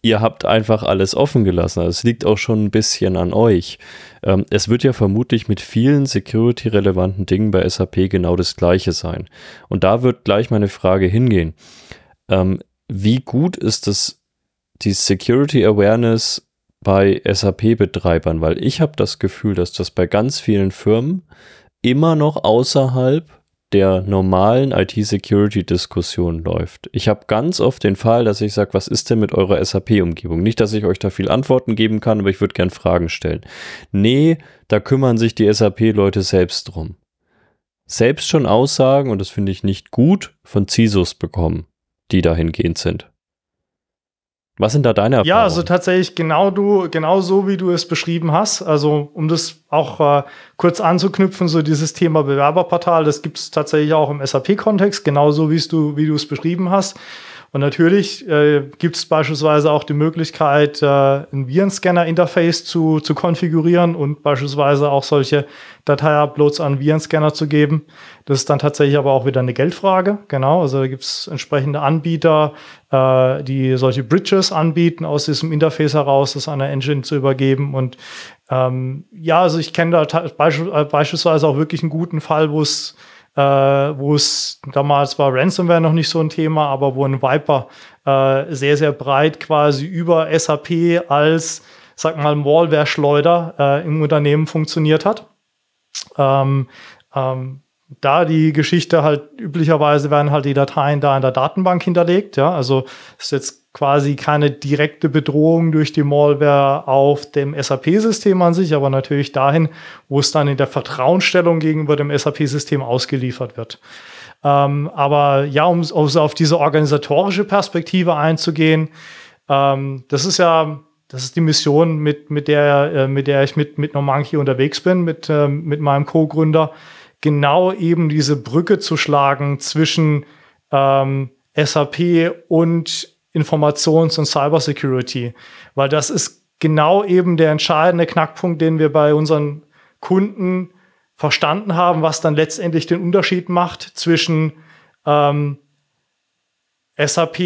Ihr habt einfach alles offen gelassen. Also es liegt auch schon ein bisschen an euch. Ähm, es wird ja vermutlich mit vielen security-relevanten Dingen bei SAP genau das gleiche sein. Und da wird gleich meine Frage hingehen. Ähm, wie gut ist das die Security Awareness bei SAP-Betreibern, weil ich habe das Gefühl, dass das bei ganz vielen Firmen immer noch außerhalb der normalen IT-Security-Diskussion läuft. Ich habe ganz oft den Fall, dass ich sage, was ist denn mit eurer SAP-Umgebung? Nicht, dass ich euch da viel Antworten geben kann, aber ich würde gern Fragen stellen. Nee, da kümmern sich die SAP-Leute selbst drum. selbst schon Aussagen, und das finde ich nicht gut, von CISOs bekommen, die dahingehend sind. Was sind da deine Erfahrungen? Ja, also tatsächlich genau du, genau so, wie du es beschrieben hast. Also um das auch äh, kurz anzuknüpfen, so dieses Thema Bewerberportal, das gibt es tatsächlich auch im SAP-Kontext, genauso wie du, wie du es beschrieben hast. Und natürlich äh, gibt es beispielsweise auch die Möglichkeit, äh, ein Virenscanner-Interface zu, zu konfigurieren und beispielsweise auch solche Datei-Uploads an Virenscanner zu geben. Das ist dann tatsächlich aber auch wieder eine Geldfrage. Genau, also da gibt es entsprechende Anbieter, äh, die solche Bridges anbieten, aus diesem Interface heraus das an der Engine zu übergeben. Und ähm, ja, also ich kenne da äh, beispielsweise auch wirklich einen guten Fall, wo es äh, wo es damals war Ransomware noch nicht so ein Thema, aber wo ein Viper äh, sehr, sehr breit quasi über SAP als, sag mal, Malware-Schleuder äh, im Unternehmen funktioniert hat. Ähm, ähm, da die Geschichte halt üblicherweise werden halt die Dateien da in der Datenbank hinterlegt, ja, also ist jetzt quasi keine direkte Bedrohung durch die Malware auf dem SAP-System an sich, aber natürlich dahin, wo es dann in der Vertrauensstellung gegenüber dem SAP-System ausgeliefert wird. Ähm, aber ja, um, um auf diese organisatorische Perspektive einzugehen, ähm, das ist ja, das ist die Mission, mit, mit, der, äh, mit der ich mit, mit Normanki unterwegs bin, mit, äh, mit meinem Co-Gründer, genau eben diese Brücke zu schlagen zwischen ähm, SAP und Informations- und Cybersecurity, weil das ist genau eben der entscheidende Knackpunkt, den wir bei unseren Kunden verstanden haben, was dann letztendlich den Unterschied macht zwischen ähm, SAP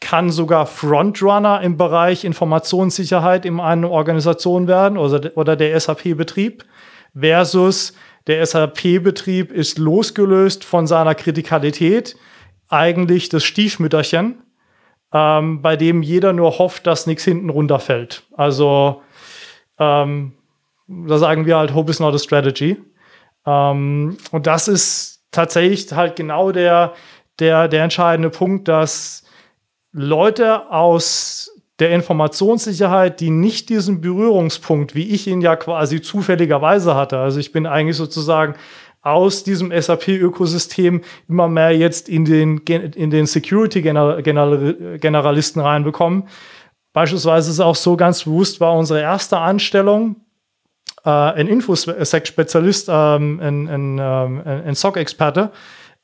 kann sogar Frontrunner im Bereich Informationssicherheit in einer Organisation werden oder, oder der SAP-Betrieb versus der SAP-Betrieb ist losgelöst von seiner Kritikalität eigentlich das Stiefmütterchen ähm, bei dem jeder nur hofft, dass nichts hinten runterfällt. Also ähm, da sagen wir halt, Hope is not a strategy. Ähm, und das ist tatsächlich halt genau der, der, der entscheidende Punkt, dass Leute aus der Informationssicherheit, die nicht diesen Berührungspunkt, wie ich ihn ja quasi zufälligerweise hatte, also ich bin eigentlich sozusagen aus diesem SAP-Ökosystem immer mehr jetzt in den, in den Security-Generalisten reinbekommen. Beispielsweise ist auch so ganz bewusst, war unsere erste Anstellung äh, ein Infosec-Spezialist, ähm, ein, ein, ähm, ein SOC-Experte,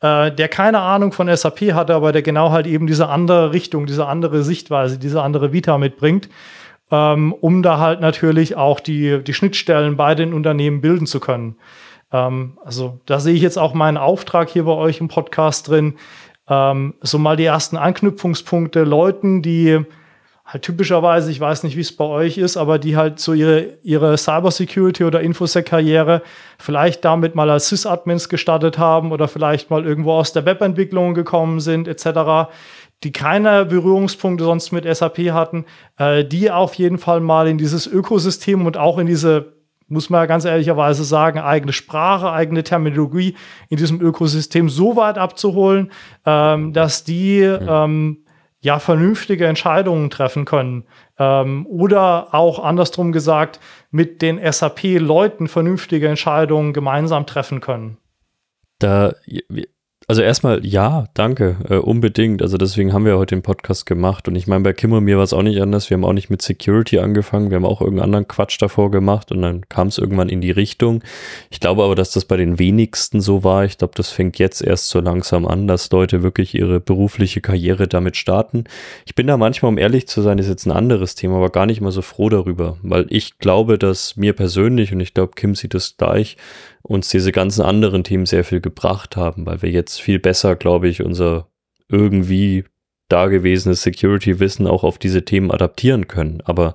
äh, der keine Ahnung von SAP hatte, aber der genau halt eben diese andere Richtung, diese andere Sichtweise, diese andere Vita mitbringt, ähm, um da halt natürlich auch die, die Schnittstellen bei den Unternehmen bilden zu können. Ähm, also da sehe ich jetzt auch meinen Auftrag hier bei euch im Podcast drin. Ähm, so mal die ersten Anknüpfungspunkte, Leuten, die halt typischerweise, ich weiß nicht, wie es bei euch ist, aber die halt so ihre, ihre Cybersecurity oder Infosec-Karriere vielleicht damit mal als Sys-Admins gestartet haben oder vielleicht mal irgendwo aus der Webentwicklung gekommen sind, etc., die keine Berührungspunkte sonst mit SAP hatten, äh, die auf jeden Fall mal in dieses Ökosystem und auch in diese muss man ja ganz ehrlicherweise sagen, eigene Sprache, eigene Terminologie in diesem Ökosystem so weit abzuholen, ähm, dass die ähm, ja vernünftige Entscheidungen treffen können. Ähm, oder auch andersrum gesagt, mit den SAP-Leuten vernünftige Entscheidungen gemeinsam treffen können. Da, also erstmal ja, danke, äh, unbedingt. Also deswegen haben wir heute den Podcast gemacht. Und ich meine, bei Kim und mir war es auch nicht anders. Wir haben auch nicht mit Security angefangen. Wir haben auch irgendeinen anderen Quatsch davor gemacht und dann kam es irgendwann in die Richtung. Ich glaube aber, dass das bei den wenigsten so war. Ich glaube, das fängt jetzt erst so langsam an, dass Leute wirklich ihre berufliche Karriere damit starten. Ich bin da manchmal, um ehrlich zu sein, ist jetzt ein anderes Thema, aber gar nicht mal so froh darüber, weil ich glaube, dass mir persönlich und ich glaube, Kim sieht es gleich, uns diese ganzen anderen Themen sehr viel gebracht haben, weil wir jetzt viel besser, glaube ich, unser irgendwie dagewesenes Security-Wissen auch auf diese Themen adaptieren können. Aber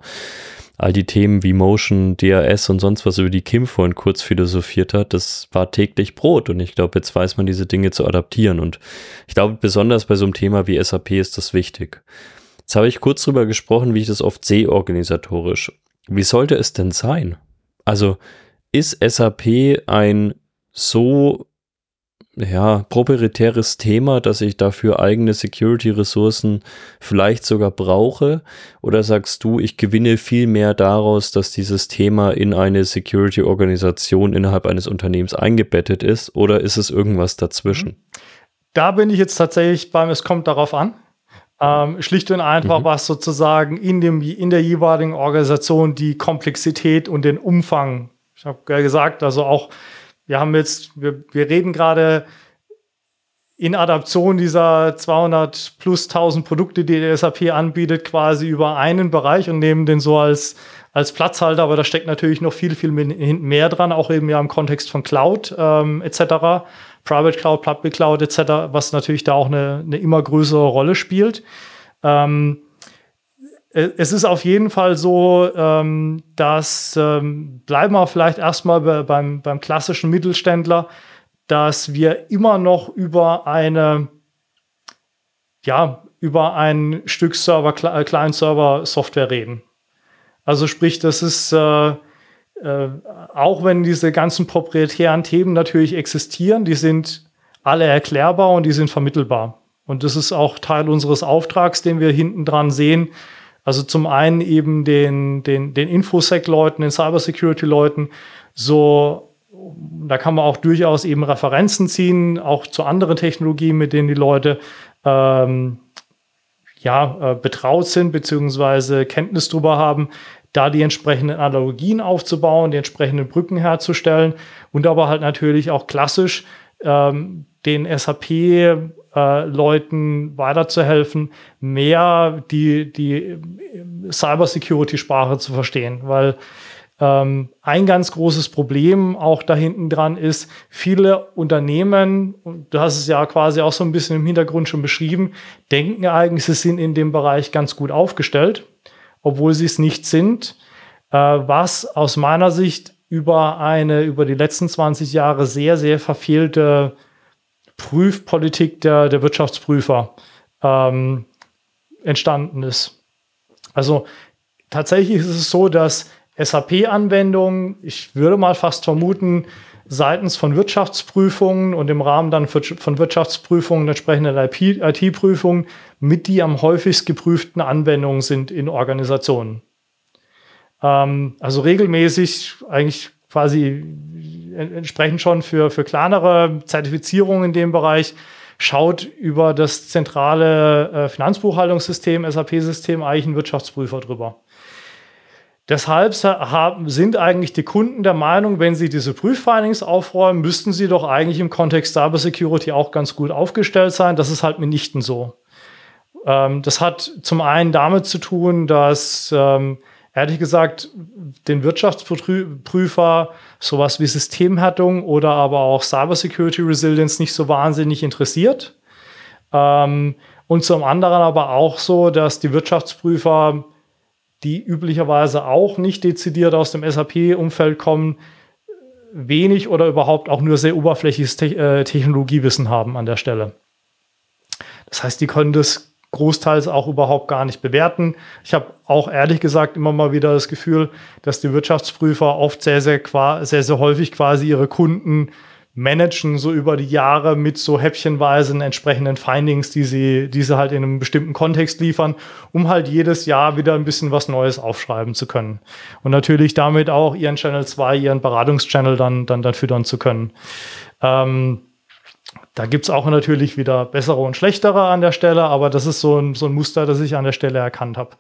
all die Themen wie Motion, DRS und sonst was, über die Kim vorhin kurz philosophiert hat, das war täglich Brot. Und ich glaube, jetzt weiß man diese Dinge zu adaptieren. Und ich glaube, besonders bei so einem Thema wie SAP ist das wichtig. Jetzt habe ich kurz drüber gesprochen, wie ich das oft sehe organisatorisch. Wie sollte es denn sein? Also ist SAP ein so ja, proprietäres Thema, dass ich dafür eigene Security-Ressourcen vielleicht sogar brauche? Oder sagst du, ich gewinne viel mehr daraus, dass dieses Thema in eine Security-Organisation innerhalb eines Unternehmens eingebettet ist? Oder ist es irgendwas dazwischen? Da bin ich jetzt tatsächlich beim, es kommt darauf an. Ähm, schlicht und einfach, mhm. was sozusagen in, dem, in der jeweiligen Organisation die Komplexität und den Umfang, ich habe gesagt, also auch wir haben jetzt, wir, wir reden gerade in Adaption dieser 200 plus 1000 Produkte, die der SAP anbietet, quasi über einen Bereich und nehmen den so als, als Platzhalter. Aber da steckt natürlich noch viel, viel mehr dran, auch eben ja im Kontext von Cloud ähm, etc., Private Cloud, Public Cloud etc., was natürlich da auch eine, eine immer größere Rolle spielt. Ähm, äh, es ist auf jeden Fall so, ähm, dass ähm, bleiben wir vielleicht erstmal bei, beim, beim klassischen Mittelständler, dass wir immer noch über eine, ja, über ein Stück Server, äh, Client-Server-Software reden. Also sprich, das ist, äh, äh, auch wenn diese ganzen proprietären Themen natürlich existieren, die sind alle erklärbar und die sind vermittelbar. Und das ist auch Teil unseres Auftrags, den wir hinten dran sehen, also zum einen eben den, den, den Infosec-Leuten, den Cybersecurity-Leuten, so, da kann man auch durchaus eben Referenzen ziehen, auch zu anderen Technologien, mit denen die Leute ähm, ja, äh, betraut sind, beziehungsweise Kenntnis darüber haben, da die entsprechenden Analogien aufzubauen, die entsprechenden Brücken herzustellen und aber halt natürlich auch klassisch ähm, den SAP äh, Leuten weiterzuhelfen, mehr die, die Cybersecurity-Sprache zu verstehen, weil ähm, ein ganz großes Problem auch da hinten dran ist, viele Unternehmen, du hast es ja quasi auch so ein bisschen im Hintergrund schon beschrieben, denken eigentlich, sie sind in dem Bereich ganz gut aufgestellt, obwohl sie es nicht sind, äh, was aus meiner Sicht über eine, über die letzten 20 Jahre sehr, sehr verfehlte Prüfpolitik der, der Wirtschaftsprüfer ähm, entstanden ist. Also tatsächlich ist es so, dass SAP-Anwendungen, ich würde mal fast vermuten, seitens von Wirtschaftsprüfungen und im Rahmen dann von Wirtschaftsprüfungen entsprechenden IT-Prüfungen mit die am häufigst geprüften Anwendungen sind in Organisationen. Ähm, also regelmäßig eigentlich quasi entsprechend schon für, für kleinere Zertifizierungen in dem Bereich schaut über das zentrale äh, Finanzbuchhaltungssystem, SAP-System, eigentlich ein Wirtschaftsprüfer drüber. Deshalb sind eigentlich die Kunden der Meinung, wenn sie diese Prüffindings aufräumen, müssten sie doch eigentlich im Kontext Cybersecurity auch ganz gut aufgestellt sein. Das ist halt mitnichten so. Ähm, das hat zum einen damit zu tun, dass ähm, ehrlich gesagt den Wirtschaftsprüfer sowas wie Systemhärtung oder aber auch Cybersecurity Resilience nicht so wahnsinnig interessiert. Ähm, und zum anderen aber auch so, dass die Wirtschaftsprüfer, die üblicherweise auch nicht dezidiert aus dem SAP-Umfeld kommen, wenig oder überhaupt auch nur sehr oberflächliches äh, Technologiewissen haben an der Stelle. Das heißt, die können das großteils auch überhaupt gar nicht bewerten. Ich habe auch ehrlich gesagt immer mal wieder das Gefühl, dass die Wirtschaftsprüfer oft sehr, sehr, sehr, sehr häufig quasi ihre Kunden managen, so über die Jahre mit so häppchenweisen entsprechenden Findings, die sie, die sie halt in einem bestimmten Kontext liefern, um halt jedes Jahr wieder ein bisschen was Neues aufschreiben zu können. Und natürlich damit auch ihren Channel 2, ihren Beratungschannel dann, dann, dann füttern zu können. Ähm, da gibt es auch natürlich wieder bessere und schlechtere an der Stelle, aber das ist so ein, so ein Muster, das ich an der Stelle erkannt habe.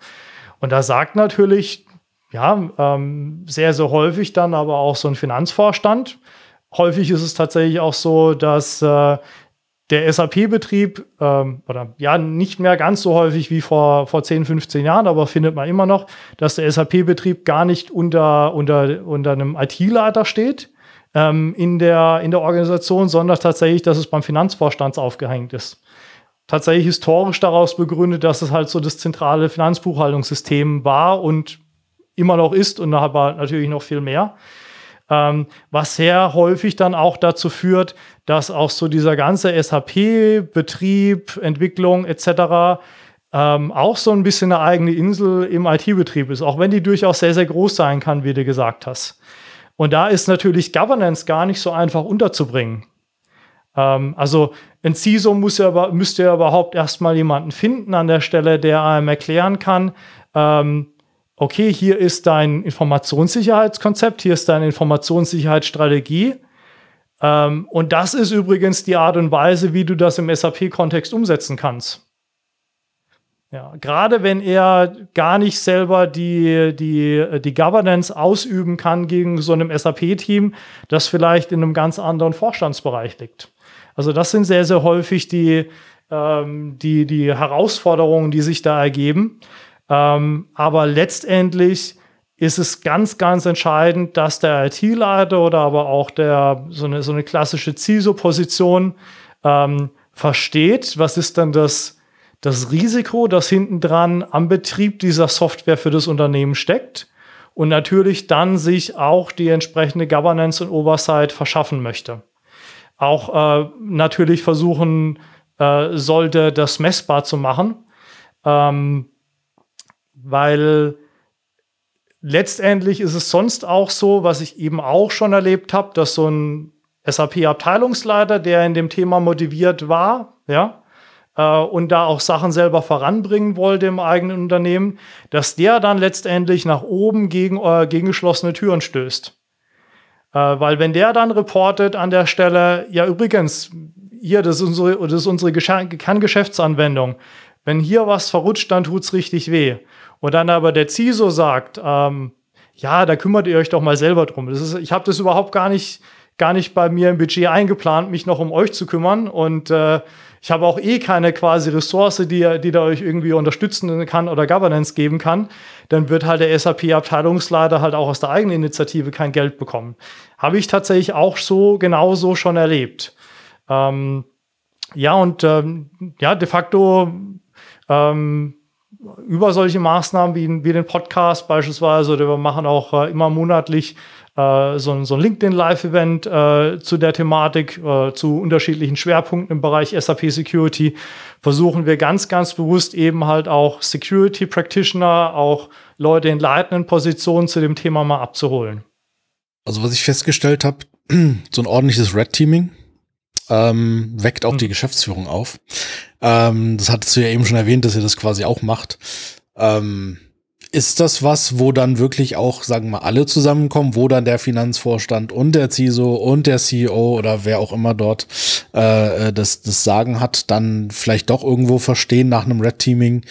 Und da sagt natürlich, ja, ähm, sehr, sehr häufig dann aber auch so ein Finanzvorstand. Häufig ist es tatsächlich auch so, dass äh, der SAP-Betrieb, ähm, oder ja, nicht mehr ganz so häufig wie vor, vor 10, 15 Jahren, aber findet man immer noch, dass der SAP-Betrieb gar nicht unter, unter, unter einem IT-Leiter steht, ähm, in, der, in der Organisation, sondern tatsächlich, dass es beim Finanzvorstand aufgehängt ist. Tatsächlich historisch daraus begründet, dass es halt so das zentrale Finanzbuchhaltungssystem war und immer noch ist und aber natürlich noch viel mehr. Ähm, was sehr häufig dann auch dazu führt, dass auch so dieser ganze SAP-Betrieb, Entwicklung etc. Ähm, auch so ein bisschen eine eigene Insel im IT-Betrieb ist, auch wenn die durchaus sehr, sehr groß sein kann, wie du gesagt hast. Und da ist natürlich Governance gar nicht so einfach unterzubringen. Ähm, also ein CISO muss ja, müsste ja überhaupt erstmal jemanden finden an der Stelle, der einem erklären kann, ähm, okay, hier ist dein Informationssicherheitskonzept, hier ist deine Informationssicherheitsstrategie. Ähm, und das ist übrigens die Art und Weise, wie du das im SAP-Kontext umsetzen kannst. Ja, gerade wenn er gar nicht selber die, die, die Governance ausüben kann gegen so einem SAP-Team, das vielleicht in einem ganz anderen Vorstandsbereich liegt. Also das sind sehr, sehr häufig die, ähm, die, die Herausforderungen, die sich da ergeben. Ähm, aber letztendlich ist es ganz, ganz entscheidend, dass der IT-Leiter oder aber auch der, so eine, so eine klassische CISO-Position ähm, versteht, was ist dann das, das Risiko, das hinten dran am Betrieb dieser Software für das Unternehmen steckt und natürlich dann sich auch die entsprechende Governance und Oversight verschaffen möchte. Auch äh, natürlich versuchen äh, sollte, das messbar zu machen, ähm, weil letztendlich ist es sonst auch so, was ich eben auch schon erlebt habe, dass so ein SAP-Abteilungsleiter, der in dem Thema motiviert war, ja, äh, und da auch Sachen selber voranbringen wollte im eigenen Unternehmen, dass der dann letztendlich nach oben gegen, äh, gegen geschlossene Türen stößt. Äh, weil wenn der dann reportet an der Stelle, ja übrigens, hier, das ist unsere, das ist unsere Kerngeschäftsanwendung. Wenn hier was verrutscht, dann tut's richtig weh. Und dann aber der CISO sagt, ähm, ja, da kümmert ihr euch doch mal selber drum. Das ist, ich habe das überhaupt gar nicht, gar nicht bei mir im Budget eingeplant, mich noch um euch zu kümmern. Und äh, ich habe auch eh keine quasi Ressource, die, die da euch irgendwie unterstützen kann oder Governance geben kann. Dann wird halt der SAP-Abteilungsleiter halt auch aus der eigenen Initiative kein Geld bekommen. Habe ich tatsächlich auch so genauso schon erlebt. Ähm, ja, und ähm, ja, de facto ähm, über solche Maßnahmen wie, wie den Podcast beispielsweise, oder wir machen auch äh, immer monatlich äh, so, so, ein LinkedIn-Live-Event äh, zu der Thematik, äh, zu unterschiedlichen Schwerpunkten im Bereich SAP Security, versuchen wir ganz, ganz bewusst eben halt auch Security Practitioner, auch Leute in leitenden Positionen zu dem Thema mal abzuholen. Also was ich festgestellt habe, so ein ordentliches Red Teaming ähm, weckt auch mhm. die Geschäftsführung auf. Ähm, das hattest du ja eben schon erwähnt, dass ihr das quasi auch macht. Ähm, ist das was, wo dann wirklich auch, sagen wir mal, alle zusammenkommen, wo dann der Finanzvorstand und der CISO und der CEO oder wer auch immer dort äh, das, das Sagen hat, dann vielleicht doch irgendwo verstehen nach einem Red Teaming,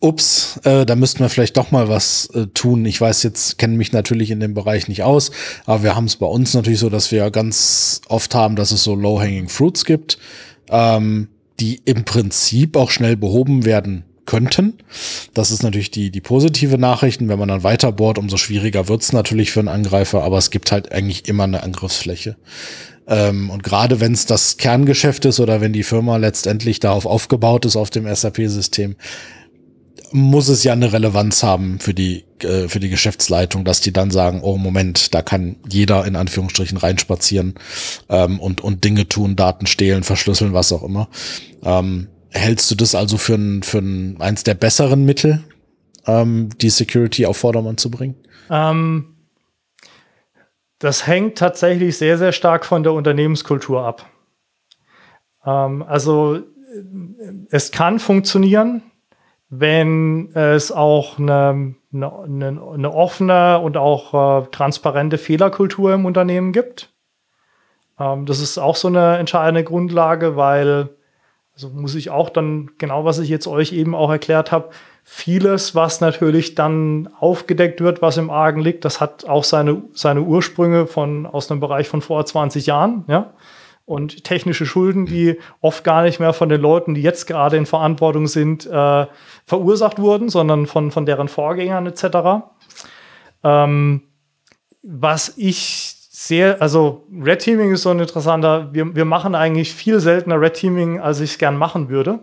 ups, äh, da müssten wir vielleicht doch mal was äh, tun. Ich weiß jetzt, kenne mich natürlich in dem Bereich nicht aus, aber wir haben es bei uns natürlich so, dass wir ganz oft haben, dass es so Low-Hanging Fruits gibt, ähm, die im Prinzip auch schnell behoben werden könnten. Das ist natürlich die, die positive Nachrichten. Wenn man dann weiter bohrt, umso schwieriger wird's natürlich für einen Angreifer, aber es gibt halt eigentlich immer eine Angriffsfläche. Ähm, und gerade wenn es das Kerngeschäft ist oder wenn die Firma letztendlich darauf aufgebaut ist, auf dem SAP-System, muss es ja eine Relevanz haben für die, äh, für die Geschäftsleitung, dass die dann sagen, oh Moment, da kann jeder in Anführungsstrichen reinspazieren ähm, und, und Dinge tun, Daten stehlen, verschlüsseln, was auch immer. Ähm, hältst du das also für, ein, für ein, eins der besseren Mittel, ähm, die Security auf Vordermann zu bringen? Ähm, das hängt tatsächlich sehr, sehr stark von der Unternehmenskultur ab. Ähm, also es kann funktionieren, wenn es auch eine, eine, eine offene und auch äh, transparente Fehlerkultur im Unternehmen gibt. Ähm, das ist auch so eine entscheidende Grundlage, weil, also muss ich auch dann, genau was ich jetzt euch eben auch erklärt habe, vieles, was natürlich dann aufgedeckt wird, was im Argen liegt, das hat auch seine, seine Ursprünge von, aus einem Bereich von vor 20 Jahren, ja und technische Schulden, die oft gar nicht mehr von den Leuten, die jetzt gerade in Verantwortung sind, äh, verursacht wurden, sondern von, von deren Vorgängern etc. Ähm, was ich sehr, also Red Teaming ist so ein interessanter, wir, wir machen eigentlich viel seltener Red Teaming, als ich es gern machen würde.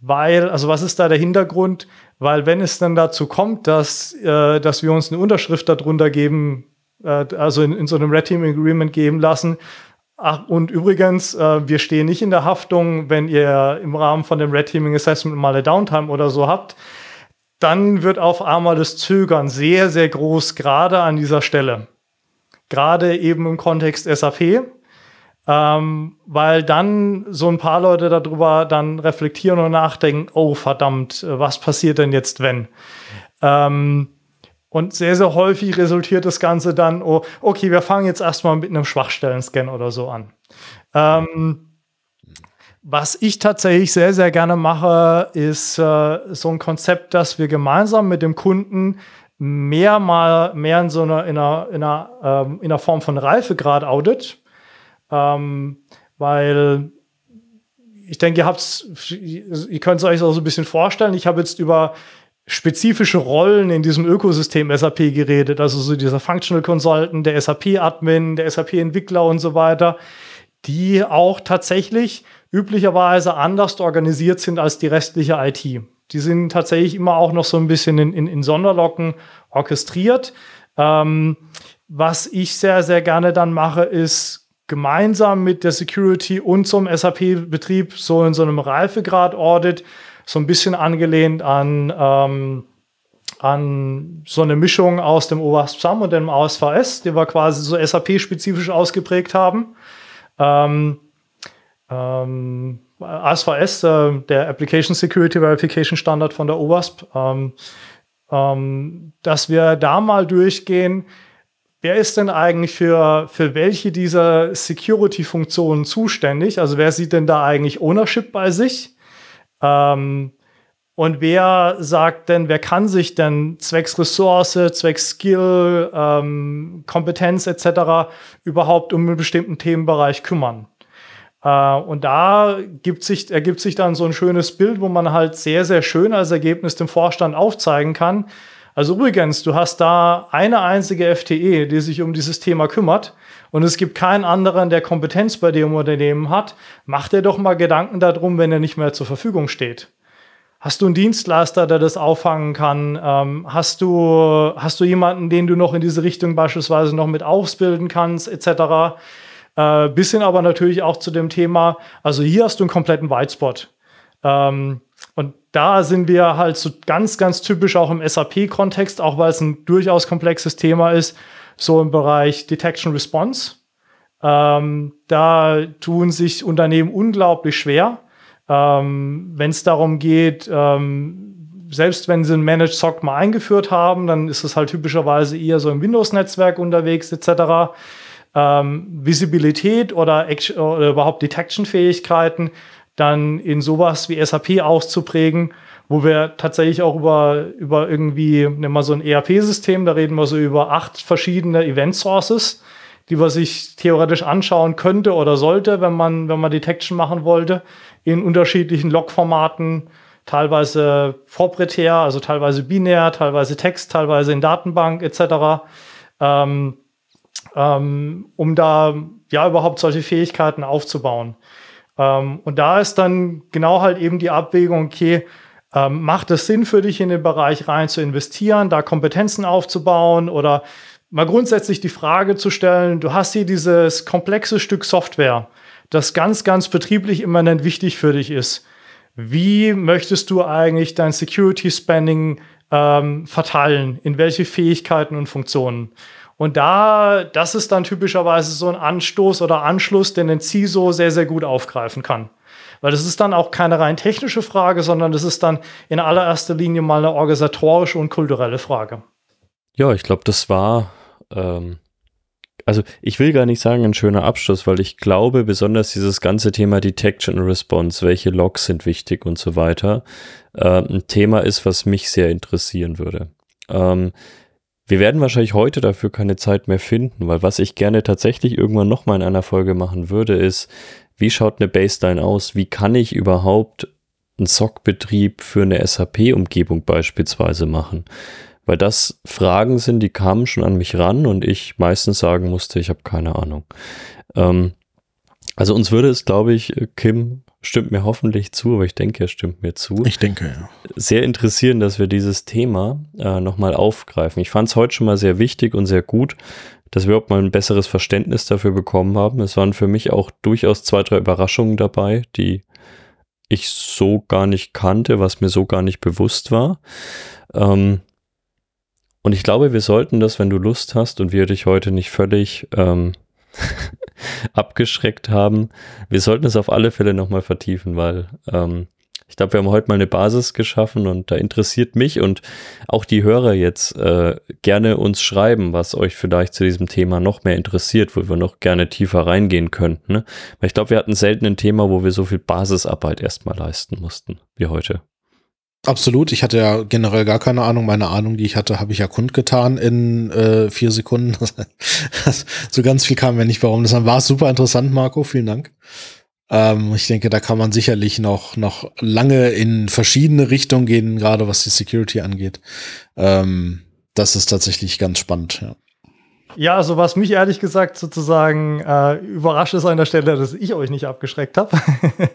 Weil, also was ist da der Hintergrund? Weil wenn es dann dazu kommt, dass, äh, dass wir uns eine Unterschrift darunter geben, äh, also in, in so einem Red Teaming Agreement geben lassen, Ach, und übrigens, äh, wir stehen nicht in der Haftung, wenn ihr im Rahmen von dem Red Teaming Assessment mal eine Downtime oder so habt. Dann wird auf einmal das Zögern sehr, sehr groß, gerade an dieser Stelle. Gerade eben im Kontext SAP. ähm, weil dann so ein paar Leute darüber dann reflektieren und nachdenken, oh verdammt, was passiert denn jetzt, wenn? Ähm, und sehr, sehr häufig resultiert das Ganze dann, oh, okay, wir fangen jetzt erstmal mit einem Schwachstellen-Scan oder so an. Ähm, was ich tatsächlich sehr, sehr gerne mache, ist äh, so ein Konzept, dass wir gemeinsam mit dem Kunden mehr mal mehr in so einer, in einer, in einer, ähm, in einer Form von Reifegrad-Audit, ähm, weil ich denke, ihr habt ihr könnt es euch auch so ein bisschen vorstellen. Ich habe jetzt über spezifische Rollen in diesem Ökosystem SAP geredet, also so dieser Functional Consultant, der SAP-Admin, der SAP-Entwickler und so weiter, die auch tatsächlich üblicherweise anders organisiert sind als die restliche IT. Die sind tatsächlich immer auch noch so ein bisschen in, in, in Sonderlocken orchestriert. Ähm, was ich sehr, sehr gerne dann mache, ist gemeinsam mit der Security und zum SAP-Betrieb so in so einem Reifegrad-Audit so ein bisschen angelehnt an, ähm, an so eine Mischung aus dem OWASP SAM und dem ASVS, die wir quasi so SAP-spezifisch ausgeprägt haben. Ähm, ähm, ASVS, äh, der Application Security Verification Standard von der OWASP, ähm, ähm, dass wir da mal durchgehen, wer ist denn eigentlich für, für welche dieser Security-Funktionen zuständig? Also wer sieht denn da eigentlich Ownership bei sich? Ähm, und wer sagt denn, wer kann sich denn zwecks Ressource, zwecks Skill, Kompetenz etc. überhaupt um einen bestimmten Themenbereich kümmern? Äh, und da gibt sich, ergibt sich dann so ein schönes Bild, wo man halt sehr, sehr schön als Ergebnis dem Vorstand aufzeigen kann. Also übrigens, du hast da eine einzige FTE, die sich um dieses Thema kümmert und es gibt keinen anderen, der Kompetenz bei dem Unternehmen hat, mach dir doch mal Gedanken darum, wenn er nicht mehr zur Verfügung steht. Hast du einen Dienstleister, der das auffangen kann? Ähm, hast, du, hast du jemanden, den du noch in diese Richtung beispielsweise noch mit ausbilden kannst, etc.? Äh, bisschen aber natürlich auch zu dem Thema, also hier hast du einen kompletten Whitespot. Ähm, und da sind wir halt so ganz, ganz typisch auch im SAP-Kontext, auch weil es ein durchaus komplexes Thema ist, so im Bereich Detection Response. Ähm, da tun sich Unternehmen unglaublich schwer, ähm, wenn es darum geht, ähm, selbst wenn sie ein Managed SOC mal eingeführt haben, dann ist es halt typischerweise eher so im Windows-Netzwerk unterwegs etc. Ähm, Visibilität oder, oder überhaupt Detection-Fähigkeiten dann in sowas wie SAP auszuprägen, wo wir tatsächlich auch über, über irgendwie, nehmen wir so ein ERP-System, da reden wir so über acht verschiedene Event-Sources, die man sich theoretisch anschauen könnte oder sollte, wenn man, wenn man Detection machen wollte, in unterschiedlichen Log-Formaten, teilweise proprietär, also teilweise binär, teilweise Text, teilweise in Datenbank etc., ähm, ähm, um da ja überhaupt solche Fähigkeiten aufzubauen. Ähm, und da ist dann genau halt eben die Abwägung, okay, ähm, macht es Sinn für dich, in den Bereich rein zu investieren, da Kompetenzen aufzubauen oder mal grundsätzlich die Frage zu stellen, du hast hier dieses komplexe Stück Software, das ganz, ganz betrieblich immanent wichtig für dich ist. Wie möchtest du eigentlich dein Security Spending ähm, verteilen? In welche Fähigkeiten und Funktionen? Und da, das ist dann typischerweise so ein Anstoß oder Anschluss, den den CISO sehr, sehr gut aufgreifen kann. Weil das ist dann auch keine rein technische Frage, sondern das ist dann in allererster Linie mal eine organisatorische und kulturelle Frage. Ja, ich glaube, das war, ähm, also ich will gar nicht sagen ein schöner Abschluss, weil ich glaube, besonders dieses ganze Thema Detection Response, welche Logs sind wichtig und so weiter, äh, ein Thema ist, was mich sehr interessieren würde. Ähm, wir werden wahrscheinlich heute dafür keine Zeit mehr finden, weil was ich gerne tatsächlich irgendwann nochmal in einer Folge machen würde, ist, wie schaut eine Baseline aus? Wie kann ich überhaupt einen SOC-Betrieb für eine SAP-Umgebung beispielsweise machen? Weil das Fragen sind, die kamen schon an mich ran und ich meistens sagen musste, ich habe keine Ahnung. Ähm, also uns würde es, glaube ich, Kim stimmt mir hoffentlich zu, aber ich denke, er stimmt mir zu. Ich denke, ja. Sehr interessieren, dass wir dieses Thema äh, nochmal aufgreifen. Ich fand es heute schon mal sehr wichtig und sehr gut, dass wir überhaupt mal ein besseres Verständnis dafür bekommen haben. Es waren für mich auch durchaus zwei, drei Überraschungen dabei, die ich so gar nicht kannte, was mir so gar nicht bewusst war. Ähm, und ich glaube, wir sollten das, wenn du Lust hast und wir dich heute nicht völlig ähm, abgeschreckt haben. Wir sollten es auf alle Fälle nochmal vertiefen, weil ähm, ich glaube, wir haben heute mal eine Basis geschaffen und da interessiert mich und auch die Hörer jetzt äh, gerne uns schreiben, was euch vielleicht zu diesem Thema noch mehr interessiert, wo wir noch gerne tiefer reingehen könnten. Ne? Weil ich glaube, wir hatten selten ein Thema, wo wir so viel Basisarbeit erstmal leisten mussten wie heute. Absolut. Ich hatte ja generell gar keine Ahnung. Meine Ahnung, die ich hatte, habe ich ja kundgetan in äh, vier Sekunden. so ganz viel kam mir nicht warum. Das war super interessant, Marco. Vielen Dank. Ähm, ich denke, da kann man sicherlich noch, noch lange in verschiedene Richtungen gehen, gerade was die Security angeht. Ähm, das ist tatsächlich ganz spannend, ja. Ja, also was mich ehrlich gesagt sozusagen äh, überrascht ist an der Stelle, dass ich euch nicht abgeschreckt habe.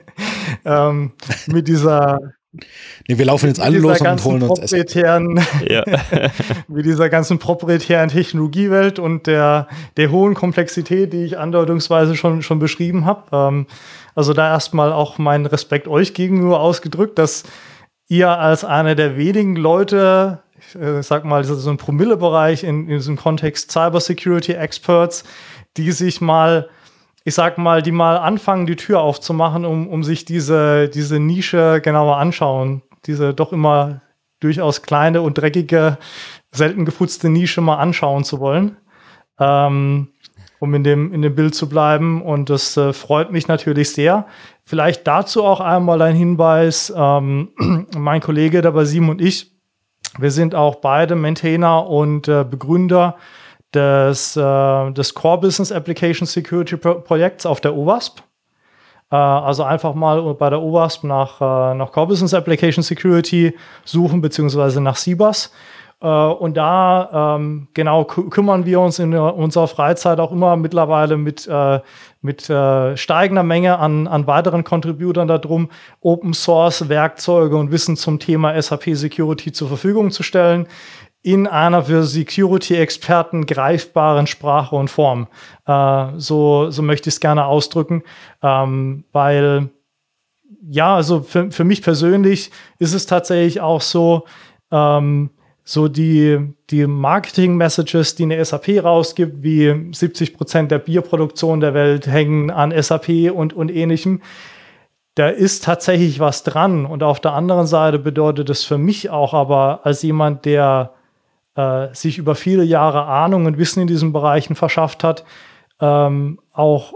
ähm, mit dieser Nee, wir laufen jetzt alle los und holen uns proprietären, ja. mit dieser ganzen proprietären Technologiewelt und der, der hohen Komplexität, die ich andeutungsweise schon, schon beschrieben habe. Ähm, also da erstmal auch meinen Respekt euch gegenüber ausgedrückt, dass ihr als einer der wenigen Leute, ich äh, sag mal, so ein Promillebereich in, in diesem Kontext Cybersecurity Experts, die sich mal ich sag mal, die mal anfangen, die Tür aufzumachen, um, um sich diese, diese Nische genauer anschauen. Diese doch immer durchaus kleine und dreckige, selten geputzte Nische mal anschauen zu wollen. Ähm, um in dem, in dem Bild zu bleiben. Und das äh, freut mich natürlich sehr. Vielleicht dazu auch einmal ein Hinweis. Ähm, mein Kollege dabei Simon und ich, wir sind auch beide Maintainer und äh, Begründer des, äh, des Core Business Application Security Pro Projekts auf der OWASP. Äh, also einfach mal bei der OWASP nach, äh, nach Core Business Application Security suchen, beziehungsweise nach CBAS. Äh, und da ähm, genau kümmern wir uns in unserer Freizeit auch immer mittlerweile mit, äh, mit äh, steigender Menge an, an weiteren Contributern darum, Open Source Werkzeuge und Wissen zum Thema SAP Security zur Verfügung zu stellen in einer für Security-Experten greifbaren Sprache und Form. Äh, so, so möchte ich es gerne ausdrücken, ähm, weil ja, also für, für mich persönlich ist es tatsächlich auch so, ähm, so die, die Marketing-Messages, die eine SAP rausgibt, wie 70 Prozent der Bierproduktion der Welt hängen an SAP und, und ähnlichem. Da ist tatsächlich was dran. Und auf der anderen Seite bedeutet es für mich auch aber als jemand, der äh, sich über viele Jahre Ahnung und Wissen in diesen Bereichen verschafft hat, ähm, auch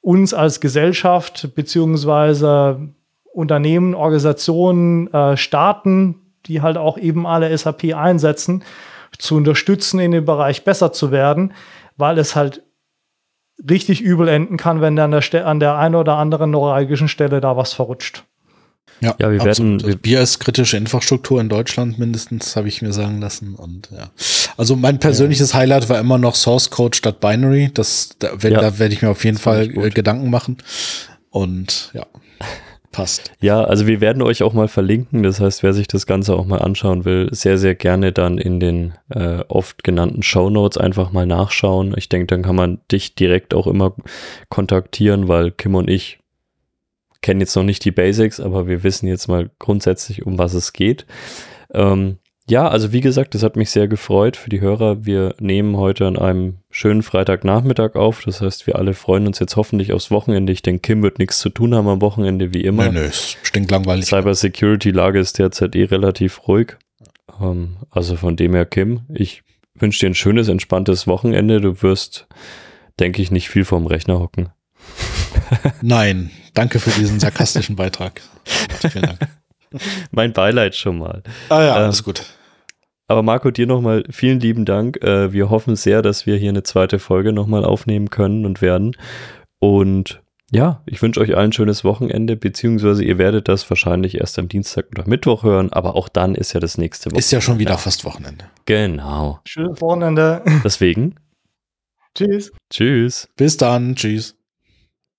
uns als Gesellschaft beziehungsweise Unternehmen, Organisationen, äh, Staaten, die halt auch eben alle SAP einsetzen, zu unterstützen, in dem Bereich besser zu werden, weil es halt richtig übel enden kann, wenn an der, an der einen oder anderen neuralgischen Stelle da was verrutscht. Ja, ja wir absolut. werden. Bier ist kritische Infrastruktur in Deutschland mindestens, habe ich mir sagen lassen. Und ja. Also mein persönliches ja. Highlight war immer noch Source Code statt Binary. Das, da, ja. da werde ich mir auf jeden Fall Gedanken machen. Und ja. Passt. Ja, also wir werden euch auch mal verlinken. Das heißt, wer sich das Ganze auch mal anschauen will, sehr, sehr gerne dann in den äh, oft genannten Show Notes einfach mal nachschauen. Ich denke, dann kann man dich direkt auch immer kontaktieren, weil Kim und ich kennen jetzt noch nicht die Basics, aber wir wissen jetzt mal grundsätzlich, um was es geht. Ähm, ja, also wie gesagt, das hat mich sehr gefreut für die Hörer. Wir nehmen heute an einem schönen Freitagnachmittag auf. Das heißt, wir alle freuen uns jetzt hoffentlich aufs Wochenende. Ich denke, Kim wird nichts zu tun haben am Wochenende, wie immer. Nö, nö, es stinkt langweilig. Cybersecurity-Lage ist derzeit eh relativ ruhig. Ähm, also von dem her, Kim, ich wünsche dir ein schönes, entspanntes Wochenende. Du wirst, denke ich, nicht viel vorm Rechner hocken. Nein, danke für diesen sarkastischen Beitrag. Vielen Dank. Mein Beileid schon mal. Ah ja, alles ähm, gut. Aber Marco, dir nochmal vielen lieben Dank. Äh, wir hoffen sehr, dass wir hier eine zweite Folge nochmal aufnehmen können und werden. Und ja, ich wünsche euch allen ein schönes Wochenende, beziehungsweise ihr werdet das wahrscheinlich erst am Dienstag oder Mittwoch hören, aber auch dann ist ja das nächste Wochenende. Ist ja schon wieder fast Wochenende. Genau. Schönes Wochenende. Deswegen. Tschüss. Tschüss. Bis dann. Tschüss.